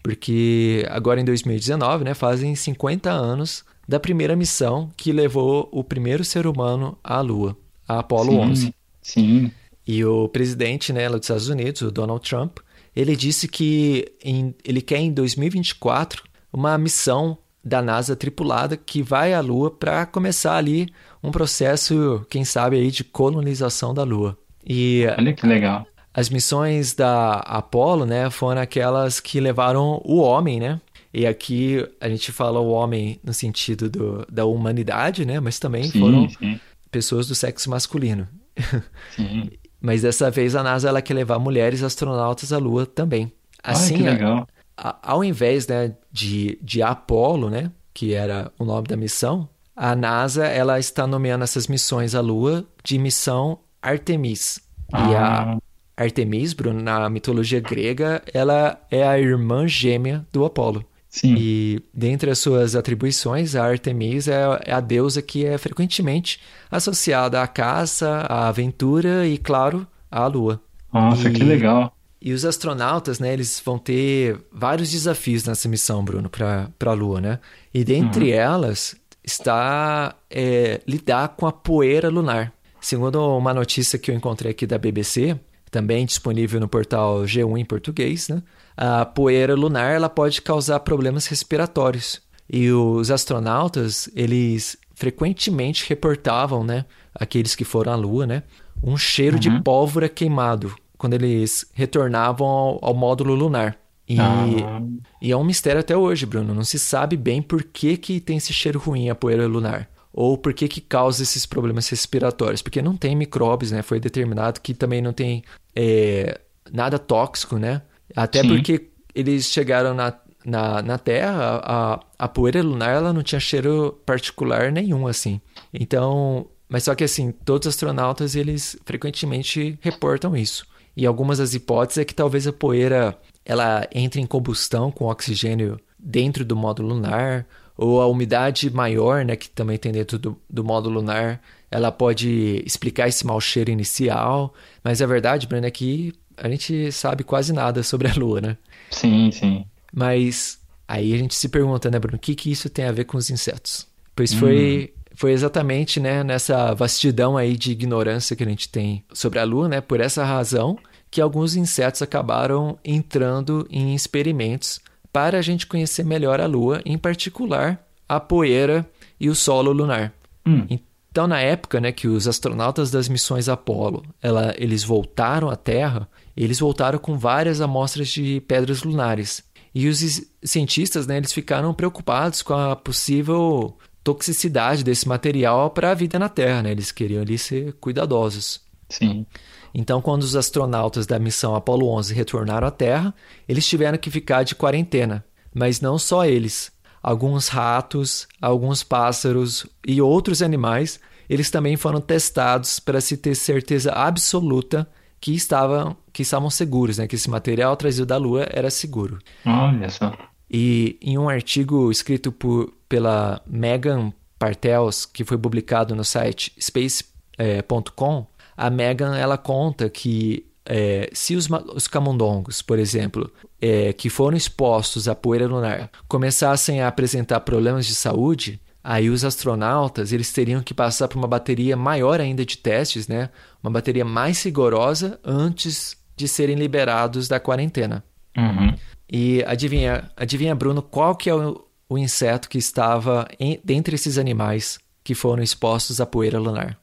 Speaker 2: Porque agora em 2019, né, fazem 50 anos da primeira missão que levou o primeiro ser humano à Lua, a Apollo
Speaker 3: Sim,
Speaker 2: 11.
Speaker 3: Sim.
Speaker 2: E o presidente né, dos Estados Unidos, o Donald Trump, ele disse que em- ele quer em 2024 uma missão da NASA tripulada que vai à Lua para começar ali um processo, quem sabe aí, de colonização da Lua. E
Speaker 3: Olha que legal.
Speaker 2: as missões da Apollo, né, foram aquelas que levaram o homem, né? E aqui a gente fala o homem no sentido do, da humanidade, né? Mas também
Speaker 3: Sim,
Speaker 2: foram
Speaker 3: sim,
Speaker 2: pessoas do sexo masculino.
Speaker 3: sim.
Speaker 2: Mas dessa vez a NASA ela quer levar mulheres astronautas à Lua também. Assim,
Speaker 3: Ai, que legal.
Speaker 2: a- ao invés né, de, de Apollo, né, que era o nome da missão, a NASA ela está nomeando essas missões à Lua de missão Artemis. E a
Speaker 3: Ah,
Speaker 2: Artemis, Bruno, na mitologia grega, ela é a irmã gêmea do Apolo.
Speaker 3: Sim.
Speaker 2: E dentre as suas atribuições, a Artemis é, é a deusa que é frequentemente associada à caça, à aventura e, claro, à lua.
Speaker 3: Nossa,
Speaker 2: e-
Speaker 3: que legal.
Speaker 2: E os astronautas, né, eles vão ter vários desafios nessa missão, Bruno, para a Lua, né? E dentre elas está é, lidar com a poeira lunar. Segundo uma notícia que eu encontrei aqui da BBC, também disponível no portal G1 em português, né? A poeira lunar ela pode causar problemas respiratórios. E os astronautas, eles frequentemente reportavam, né, aqueles que foram à Lua, né, um cheiro de pólvora queimado quando eles retornavam ao, ao módulo lunar. E,
Speaker 3: Ah,
Speaker 2: e é um mistério até hoje, Bruno. Não se sabe bem por que, que tem esse cheiro ruim a poeira lunar. Ou por que, que causa esses problemas respiratórios. Porque não tem micróbios, né? Foi determinado que também não tem é, nada tóxico, né? Até
Speaker 3: Sim.
Speaker 2: porque eles chegaram na, na, na Terra, a, a poeira lunar ela não tinha cheiro particular nenhum, assim. Então, mas só que assim, todos os astronautas, eles frequentemente reportam isso. E algumas das hipóteses é que talvez a poeira ela entre em combustão com oxigênio dentro do módulo lunar, ou a umidade maior, né, que também tem dentro do, do módulo lunar, ela pode explicar esse mau cheiro inicial. Mas a verdade, Breno, é que a gente sabe quase nada sobre a Lua, né?
Speaker 3: sim, sim.
Speaker 2: Mas aí a gente se pergunta, né, Bruno, o que, que isso tem a ver com os insetos? Pois foi, foi exatamente né, nessa vastidão aí de ignorância que a gente tem sobre a Lua, né, por essa razão que alguns insetos acabaram entrando em experimentos para a gente conhecer melhor a Lua, em particular a poeira e o solo lunar.
Speaker 3: Hum,
Speaker 2: Então, na época né, que os astronautas das missões Apollo ela, eles voltaram à Terra, eles voltaram com várias amostras de pedras lunares. E os cientistas, né, eles ficaram preocupados com a possível toxicidade desse material para a vida na Terra, né? Eles queriam ali ser cuidadosos.
Speaker 3: Sim.
Speaker 2: Então, quando os astronautas da missão Apollo 11 retornaram à Terra, eles tiveram que ficar de quarentena. Mas não só eles. Alguns ratos, alguns pássaros e outros animais, eles também foram testados para se ter certeza absoluta que estavam, que estavam seguros, né? que esse material trazido da Lua era seguro.
Speaker 3: Olha só.
Speaker 2: E em um artigo escrito por, pela Megan Partels, que foi publicado no site space.com, a Megan ela conta que é, se os, os, camundongos, por exemplo, é, que foram expostos à poeira lunar, começassem a apresentar problemas de saúde, aí os astronautas eles teriam que passar por uma bateria maior ainda de testes, né? Uma bateria mais rigorosa antes de serem liberados da quarentena.
Speaker 3: Uhum.
Speaker 2: E adivinha, adivinha, Bruno, qual que é o, o inseto que estava em, dentre esses animais que foram expostos à poeira lunar?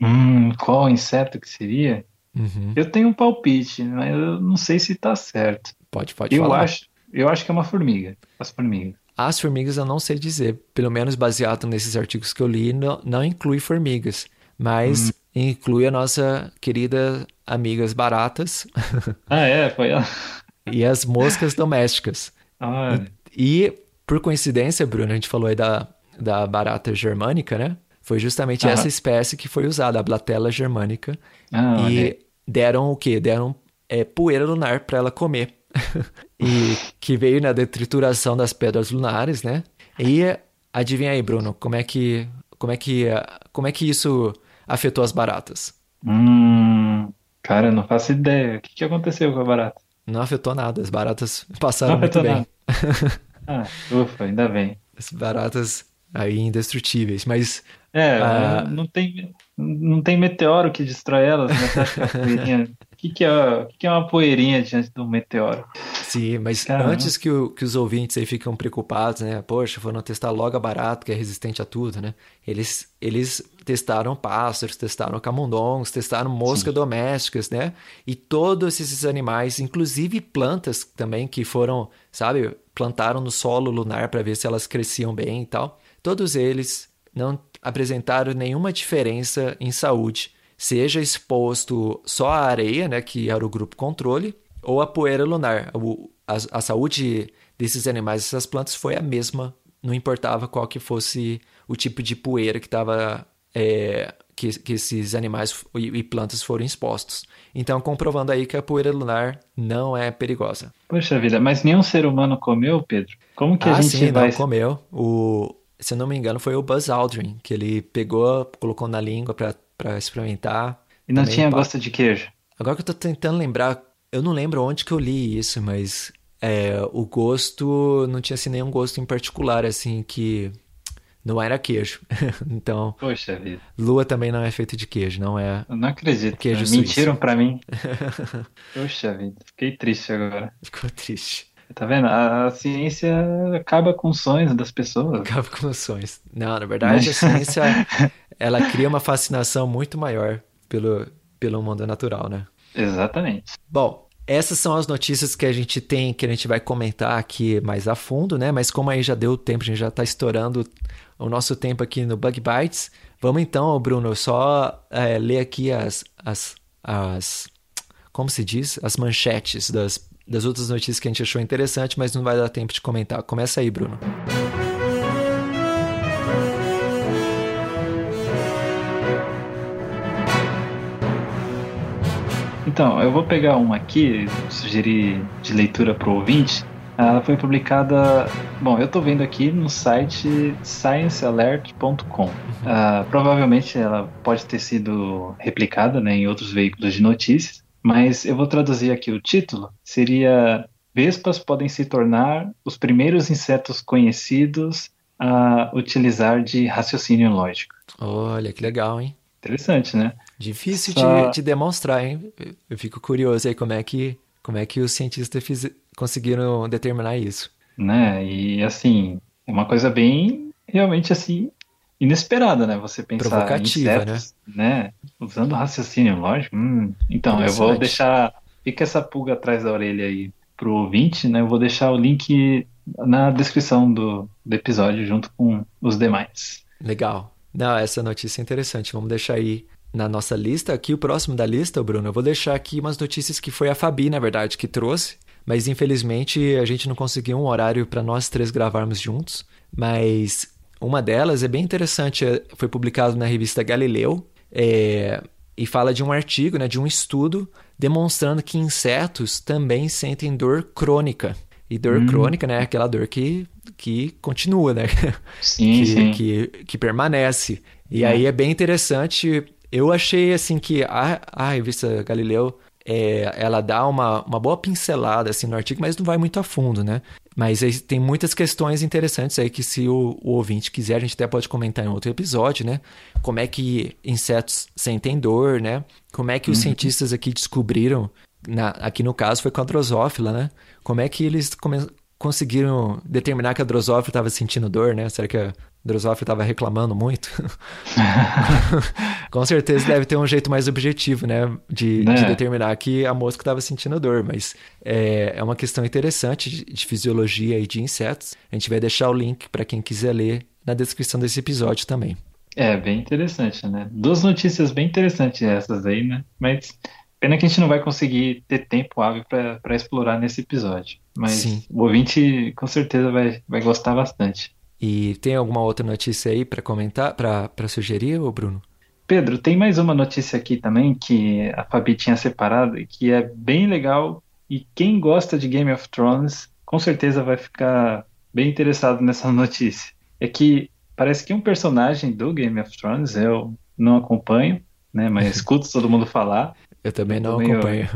Speaker 3: Hum, qual inseto que seria?
Speaker 2: Uhum.
Speaker 3: Eu tenho um palpite, mas eu não sei se está certo.
Speaker 2: Pode, pode
Speaker 3: eu
Speaker 2: falar.
Speaker 3: Acho, eu acho que é uma formiga. As formigas.
Speaker 2: As formigas eu não sei dizer. Pelo menos baseado nesses artigos que eu li, não, não inclui formigas. Mas hum. inclui a nossa querida amigas baratas.
Speaker 3: Ah, é? Foi ela.
Speaker 2: e as moscas domésticas.
Speaker 3: Ah,
Speaker 2: e, por coincidência, Bruno, a gente falou aí da, da barata germânica, né? Foi justamente
Speaker 3: Aham.
Speaker 2: essa espécie que foi usada, a Blatella germânica.
Speaker 3: ah,
Speaker 2: e deram o quê? Deram é, poeira lunar para ela comer. e que veio na detrituração das pedras lunares, né? E adivinha aí, Bruno, como é que como é que como é que isso afetou as baratas?
Speaker 3: Hum, cara, não faço ideia. O que, que aconteceu com a barata?
Speaker 2: Não afetou nada, as baratas passaram
Speaker 3: Não
Speaker 2: muito bem.
Speaker 3: Ah, ufa, ainda bem.
Speaker 2: As baratas aí indestrutíveis, mas
Speaker 3: É,
Speaker 2: Ah.
Speaker 3: não tem, não tem meteoro que destrói elas, né? Você acha que a poeirinha... O que, que, é, o que, que é uma poeirinha diante de um meteoro?
Speaker 2: sim, mas
Speaker 3: Caramba.
Speaker 2: antes que, o- que os ouvintes aí ficam preocupados, né? Poxa, foram testar logo a barata, que é resistente a tudo, né? Eles, eles testaram pássaros, testaram camundongos, testaram moscas domésticas, né? E todos esses animais, inclusive plantas também que foram, sabe, plantaram no solo lunar para ver se elas cresciam bem e tal. Todos eles não apresentaram nenhuma diferença em saúde, seja exposto só à areia, né, que era o grupo controle, ou a poeira lunar. A, a saúde desses animais, dessas plantas, foi a mesma, não importava qual que fosse o tipo de poeira que estava que, que esses animais e, e plantas foram expostos. Então, comprovando aí que a poeira lunar não é perigosa.
Speaker 3: Poxa vida, mas nenhum ser humano comeu, Pedro? Como que a
Speaker 2: ah,
Speaker 3: gente
Speaker 2: sim,
Speaker 3: vai...
Speaker 2: não comeu. O, se eu não me engano, foi o Buzz Aldrin, que ele pegou, colocou na língua para experimentar.
Speaker 3: E não
Speaker 2: Também
Speaker 3: tinha
Speaker 2: pa-
Speaker 3: gosto de queijo?
Speaker 2: Agora que eu tô tentando lembrar, eu não lembro onde que eu li isso, mas é, o gosto não tinha assim, nenhum gosto em particular, assim, que não era queijo. então,
Speaker 3: Poxa vida,
Speaker 2: lua também não é feita de queijo, não é.
Speaker 3: eu não acredito.
Speaker 2: Queijo.
Speaker 3: Mentiram pra mim. Poxa vida, fiquei triste agora.
Speaker 2: Ficou triste.
Speaker 3: Tá vendo? A, a ciência acaba com os sonhos das pessoas.
Speaker 2: Acaba com os sonhos. Não, na verdade, a ciência ela cria uma fascinação muito maior pelo, pelo mundo natural, né?
Speaker 3: Exatamente.
Speaker 2: Bom, essas são as notícias que a gente tem, que a gente vai comentar aqui mais a fundo, né? Mas como aí já deu tempo, a gente já está estourando o nosso tempo aqui no Bug Bites. Vamos então, Bruno, só é, ler aqui as, as, as. Como se diz? As manchetes das, das outras notícias que a gente achou interessante, mas não vai dar tempo de comentar. Começa aí, Bruno.
Speaker 3: Então, eu vou pegar uma aqui, sugerir de leitura para o ouvinte. Ela foi publicada. Bom, eu estou vendo aqui no site sciencealert.com. Ah, provavelmente ela pode ter sido replicada né, em outros veículos de notícias, mas eu vou traduzir aqui o título. Seria Vespas podem se tornar os primeiros insetos conhecidos a utilizar de raciocínio lógico.
Speaker 2: Olha, que legal, hein?
Speaker 3: Interessante, né?
Speaker 2: Difícil
Speaker 3: Só-
Speaker 2: de, de demonstrar, hein? Eu fico curioso aí como é que, como é que os cientistas fiz- conseguiram determinar isso.
Speaker 3: né? E assim, uma coisa bem realmente assim inesperada, né? Você pensar
Speaker 2: Provocativa,
Speaker 3: em insetos, né? Usando raciocínio lógico. Hum, então, eu vou deixar fica essa pulga atrás da orelha aí para o ouvinte, né? Eu vou deixar o link na descrição do, do episódio junto com os demais.
Speaker 2: Legal. Não, essa notícia é interessante. Vamos deixar aí na nossa lista. Aqui, o próximo da lista, Bruno, eu vou deixar aqui umas notícias que foi a Fabi, na verdade, que trouxe. Mas infelizmente a gente não conseguiu um horário para nós três gravarmos juntos. Mas uma delas é bem interessante, é, foi publicado na revista Galileu. É, e fala de um artigo, né, de um estudo demonstrando que insetos também sentem dor crônica. E dor hum. crônica, né, é aquela dor que, que continua, né?
Speaker 3: Sim,
Speaker 2: que,
Speaker 3: sim.
Speaker 2: Que, que permanece. E
Speaker 3: É.
Speaker 2: aí é bem interessante. Eu achei, assim, que a, a revista Galileu, é, ela dá uma, uma boa pincelada, assim, no artigo, mas não vai muito a fundo, né? Mas tem muitas questões interessantes aí que se o, o ouvinte quiser, a gente até pode comentar em outro episódio, né? Como é que insetos sentem dor, né? Como é que os cientistas aqui descobriram, na- aqui no caso foi com a drosófila, né? Como é que eles come- conseguiram determinar que a drosófila estava sentindo dor, né? Será que a drosófila estava reclamando muito? com certeza deve ter um jeito mais objetivo, né? De,
Speaker 3: Né?
Speaker 2: de determinar que a mosca estava sentindo dor, mas é, é uma questão interessante de, de fisiologia e de insetos. A gente vai deixar o link para quem quiser ler na descrição desse episódio também.
Speaker 3: É, bem interessante, né? Duas notícias bem interessantes essas aí, né? Mas pena que a gente não vai conseguir ter tempo hábil para explorar nesse episódio. Mas
Speaker 2: Sim.
Speaker 3: o ouvinte com certeza vai, vai gostar bastante.
Speaker 2: E tem alguma outra notícia aí para comentar, para sugerir, ô Bruno?
Speaker 3: Pedro, tem mais uma notícia aqui também que a Fabi tinha separado e que é bem legal. E quem gosta de Game of Thrones com certeza vai ficar bem interessado nessa notícia. É que parece que um personagem do Game of Thrones, eu não acompanho, né? Mas escuto todo mundo falar.
Speaker 2: Eu também não
Speaker 3: eu-
Speaker 2: acompanho.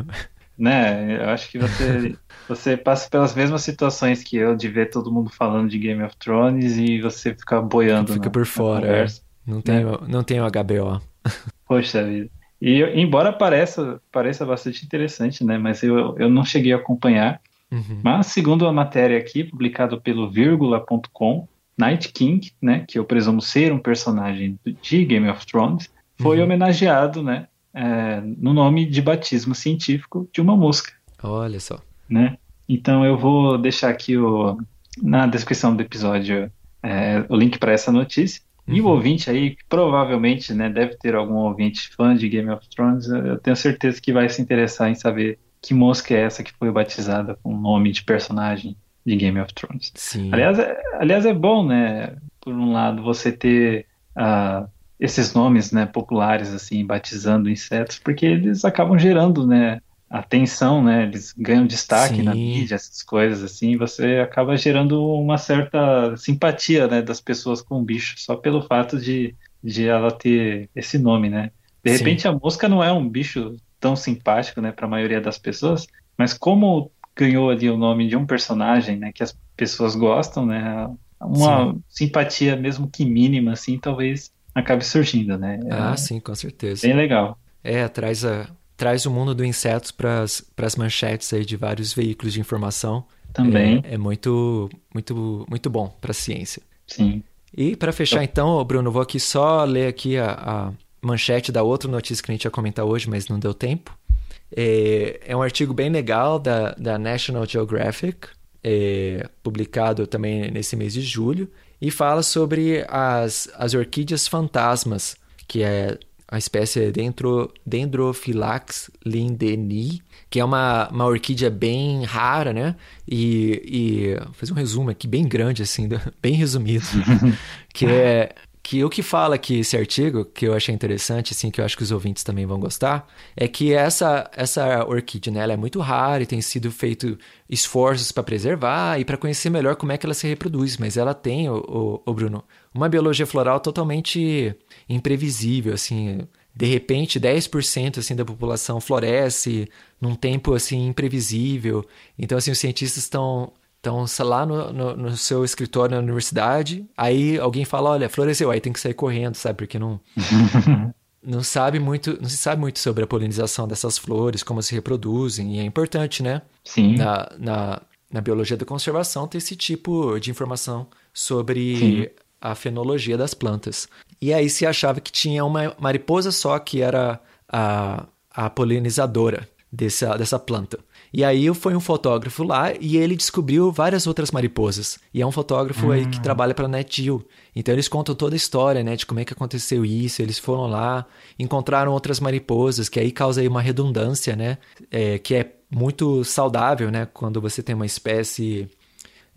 Speaker 3: Né? Eu acho que você, você passa pelas mesmas situações que eu de ver todo mundo falando de Game of Thrones e você ficar boiando
Speaker 2: Fica
Speaker 3: na-
Speaker 2: por fora, é.
Speaker 3: conversa.
Speaker 2: Não tenho, não tenho HBO.
Speaker 3: Poxa vida. E embora pareça, pareça bastante interessante, né? Mas eu, eu não cheguei a acompanhar.
Speaker 2: Uhum.
Speaker 3: Mas segundo a matéria aqui, publicada pelo vírgula.com, Night King, né? Que eu presumo ser um personagem de Game of Thrones, foi
Speaker 2: Uhum.
Speaker 3: homenageado, né? É, no nome de batismo científico de uma mosca.
Speaker 2: Olha só.
Speaker 3: né? Então eu vou deixar aqui o, na descrição do episódio é, o link para essa notícia. E o
Speaker 2: Uhum.
Speaker 3: ouvinte aí, provavelmente né, deve ter algum ouvinte fã de Game of Thrones, eu tenho certeza que vai se interessar em saber que mosca é essa que foi batizada com o nome de personagem de Game of Thrones.
Speaker 2: Sim.
Speaker 3: Aliás, é, aliás, é bom, né? Por um lado, você ter ah, esses nomes, né, populares assim, batizando insetos, porque eles acabam gerando, né, atenção, né? Eles ganham destaque na
Speaker 2: Sim.
Speaker 3: mídia, essas coisas assim. Você acaba gerando uma certa simpatia, né, das pessoas com o bicho só pelo fato de, de ela ter esse nome, né? De
Speaker 2: Sim.
Speaker 3: repente a mosca não é um bicho tão simpático, né, para a maioria das pessoas, mas como ganhou ali o nome de um personagem, né, que as pessoas gostam, né, uma simpatia mesmo que mínima, assim, talvez acabe surgindo, né? É
Speaker 2: Ah, sim, com certeza.
Speaker 3: bem legal.
Speaker 2: É, traz, a, traz o mundo do insetos para as manchetes aí de vários veículos de informação.
Speaker 3: Também,
Speaker 2: É, é muito, muito, muito bom para a ciência.
Speaker 3: sim.
Speaker 2: E para fechar então, Bruno, vou aqui só ler aqui a, a manchete da outra notícia que a gente ia comentar hoje, mas não deu tempo. É, é um artigo bem legal da, da National Geographic, é, publicado também nesse mês de julho, e fala sobre as, as orquídeas fantasmas, que é a espécie Dendro, Dendrophylax lindeni, que é uma, uma orquídea bem rara, né? E, e vou fazer um resumo aqui bem grande, assim, bem resumido, que é que o que fala aqui esse artigo, que eu achei interessante, assim, que eu acho que os ouvintes também vão gostar, é que essa, essa orquídea, né, ela é muito rara e tem sido feito esforços para preservar e para conhecer melhor como é que ela se reproduz, mas ela tem, o, o, o Bruno, uma biologia floral totalmente imprevisível, assim, de repente 10% assim da população floresce num tempo assim imprevisível. Então assim os cientistas estão estão lá no, no, no, seu escritório na universidade, aí alguém fala, olha, floresceu, aí tem que sair correndo, sabe? Porque não não sabe muito, não se sabe muito sobre a polinização dessas flores, como se reproduzem, e é importante, né?
Speaker 3: Sim.
Speaker 2: Na, na, na biologia da conservação ter esse tipo de informação sobre
Speaker 3: Sim.
Speaker 2: a fenologia das plantas. E aí se achava que tinha uma mariposa só que era a, a polinizadora dessa, dessa planta. E aí foi um fotógrafo lá e ele descobriu várias outras mariposas. E é um fotógrafo aí que
Speaker 3: Hum.
Speaker 2: trabalha para NetGeo. Então eles contam toda a história, né, de como é que aconteceu isso. Eles foram lá, encontraram outras mariposas, que aí causa aí uma redundância, né, é, que é muito saudável, né, quando você tem uma espécie,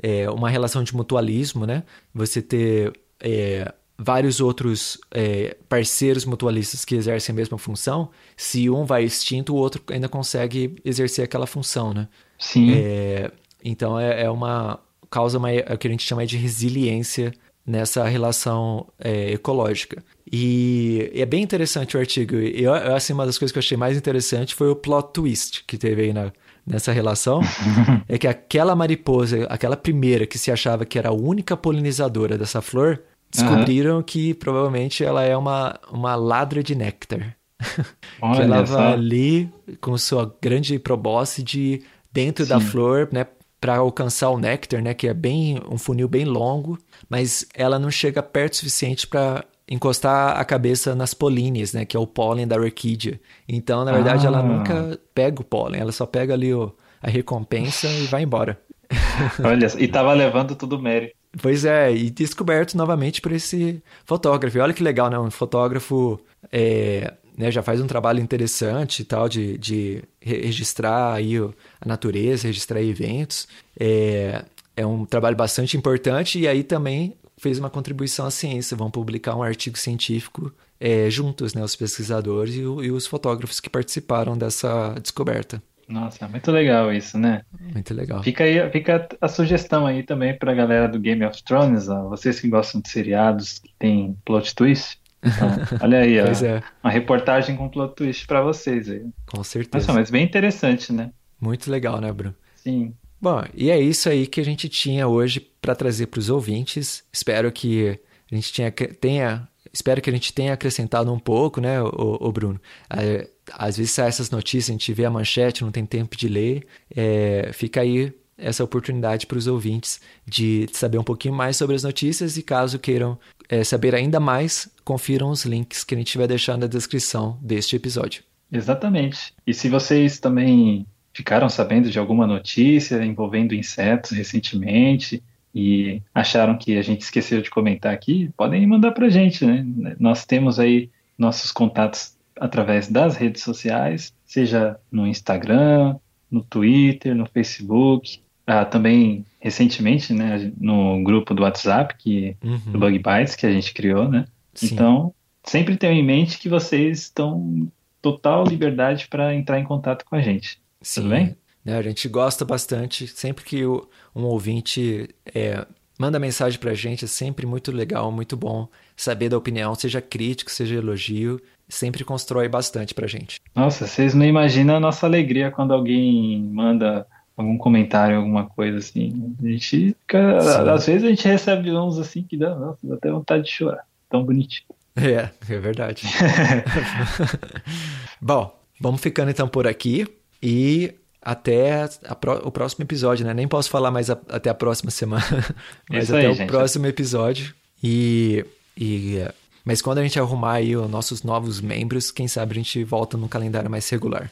Speaker 2: é, uma relação de mutualismo, né, você ter é, vários outros é, parceiros mutualistas que exercem a mesma função, se um vai extinto, o outro ainda consegue exercer aquela função, né?
Speaker 3: Sim.
Speaker 2: É, então é, é uma causa uma, é o que a gente chama de resiliência nessa relação é, ecológica. E é bem interessante o artigo. Eu, eu, assim, uma das coisas que eu achei mais interessante foi o plot twist que teve aí na, nessa relação. é que aquela mariposa, aquela primeira que se achava que era a única polinizadora dessa flor, descobriram uhum. que provavelmente ela é uma, uma ladra de néctar. que ela vai ali com sua grande probóscide dentro Sim. da flor, né, para alcançar o néctar, né, que é bem um funil bem longo, mas ela não chega perto o suficiente para encostar a cabeça nas políneas, né, que é o pólen da orquídea. Então, na verdade, ah. ela nunca pega o pólen, ela só pega ali o, a recompensa e vai embora.
Speaker 3: Olha, e tava levando tudo mérito.
Speaker 2: Pois é, e descoberto novamente por esse fotógrafo. E olha que legal, né? Um fotógrafo é, né, já faz um trabalho interessante e tal, de, de registrar aí a natureza, registrar eventos. É, é um trabalho bastante importante e aí também fez uma contribuição à ciência. Vão publicar um artigo científico é, juntos, né? Os pesquisadores e, e os fotógrafos que participaram dessa descoberta.
Speaker 3: Nossa, muito legal isso, né?
Speaker 2: Muito legal.
Speaker 3: Fica aí, fica a sugestão aí também pra galera do Game of Thrones, ó, vocês que gostam de seriados que tem plot twist. Então, olha aí, ó,
Speaker 2: é.
Speaker 3: uma reportagem com plot twist pra vocês aí.
Speaker 2: Com certeza.
Speaker 3: Nossa, mas bem interessante, né?
Speaker 2: Muito legal, né, Bruno?
Speaker 3: Sim.
Speaker 2: Bom, e é isso aí que a gente tinha hoje para trazer para os ouvintes. Espero que a gente tenha, tenha, espero que a gente tenha acrescentado um pouco, né, o, o Bruno. Às vezes sai essas notícias, a gente vê a manchete, não tem tempo de ler. É, fica aí essa oportunidade para os ouvintes de saber um pouquinho mais sobre as notícias e caso queiram é, saber ainda mais, confiram os links que a gente vai deixar na descrição deste episódio.
Speaker 3: Exatamente. E se vocês também ficaram sabendo de alguma notícia envolvendo insetos recentemente e acharam que a gente esqueceu de comentar aqui, podem mandar para a gente, né? Nós temos aí nossos contatos através das redes sociais, seja no Instagram, no Twitter, no Facebook, ah, também recentemente, né, no grupo do WhatsApp que
Speaker 2: uhum.
Speaker 3: do Bug Bites que a gente criou, né?
Speaker 2: Sim.
Speaker 3: Então, sempre tenham em mente que vocês estão total liberdade para entrar em contato com a gente.
Speaker 2: Sim.
Speaker 3: Tudo bem?
Speaker 2: Né, a gente gosta bastante. Sempre que o, um ouvinte é, manda mensagem pra gente, é sempre muito legal, muito bom saber da opinião, seja crítico, seja elogio. Sempre constrói bastante pra gente.
Speaker 3: Nossa, vocês não imaginam a nossa alegria quando alguém manda algum comentário, alguma coisa assim. A gente fica.
Speaker 2: Sim.
Speaker 3: Às vezes a gente recebe uns assim que dá, nossa, dá até vontade de chorar. Tão bonitinho.
Speaker 2: É, é verdade. Bom, vamos ficando então por aqui e até pro, o próximo episódio, né? Nem posso falar mais a, até a próxima semana, mas
Speaker 3: Isso
Speaker 2: até
Speaker 3: aí,
Speaker 2: o
Speaker 3: gente.
Speaker 2: próximo episódio. E, e mas quando a gente arrumar aí os nossos novos membros, quem sabe a gente volta num calendário mais regular.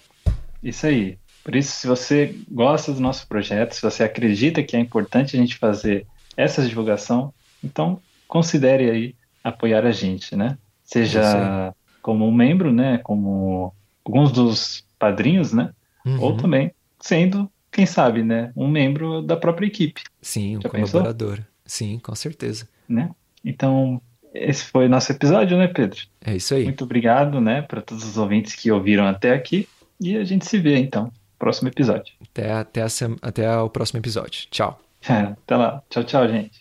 Speaker 3: Isso aí. Por isso, se você gosta do nosso projeto, se você acredita que é importante a gente fazer essa divulgação, então considere aí apoiar a gente, né? Seja como um membro, né? Como alguns dos padrinhos, né?
Speaker 2: Uhum.
Speaker 3: Ou também sendo, quem sabe, né? Um membro da própria equipe,
Speaker 2: Sim, um
Speaker 3: Já pensou?
Speaker 2: colaborador. Sim, com certeza.
Speaker 3: né? Então, esse foi o nosso episódio, né, Pedro?
Speaker 2: É isso aí.
Speaker 3: Muito obrigado, né, para todos os ouvintes que ouviram até aqui. E a gente se vê, então, no próximo episódio.
Speaker 2: Até, até, a até o próximo episódio. Tchau.
Speaker 3: Até lá. Tchau, tchau, gente.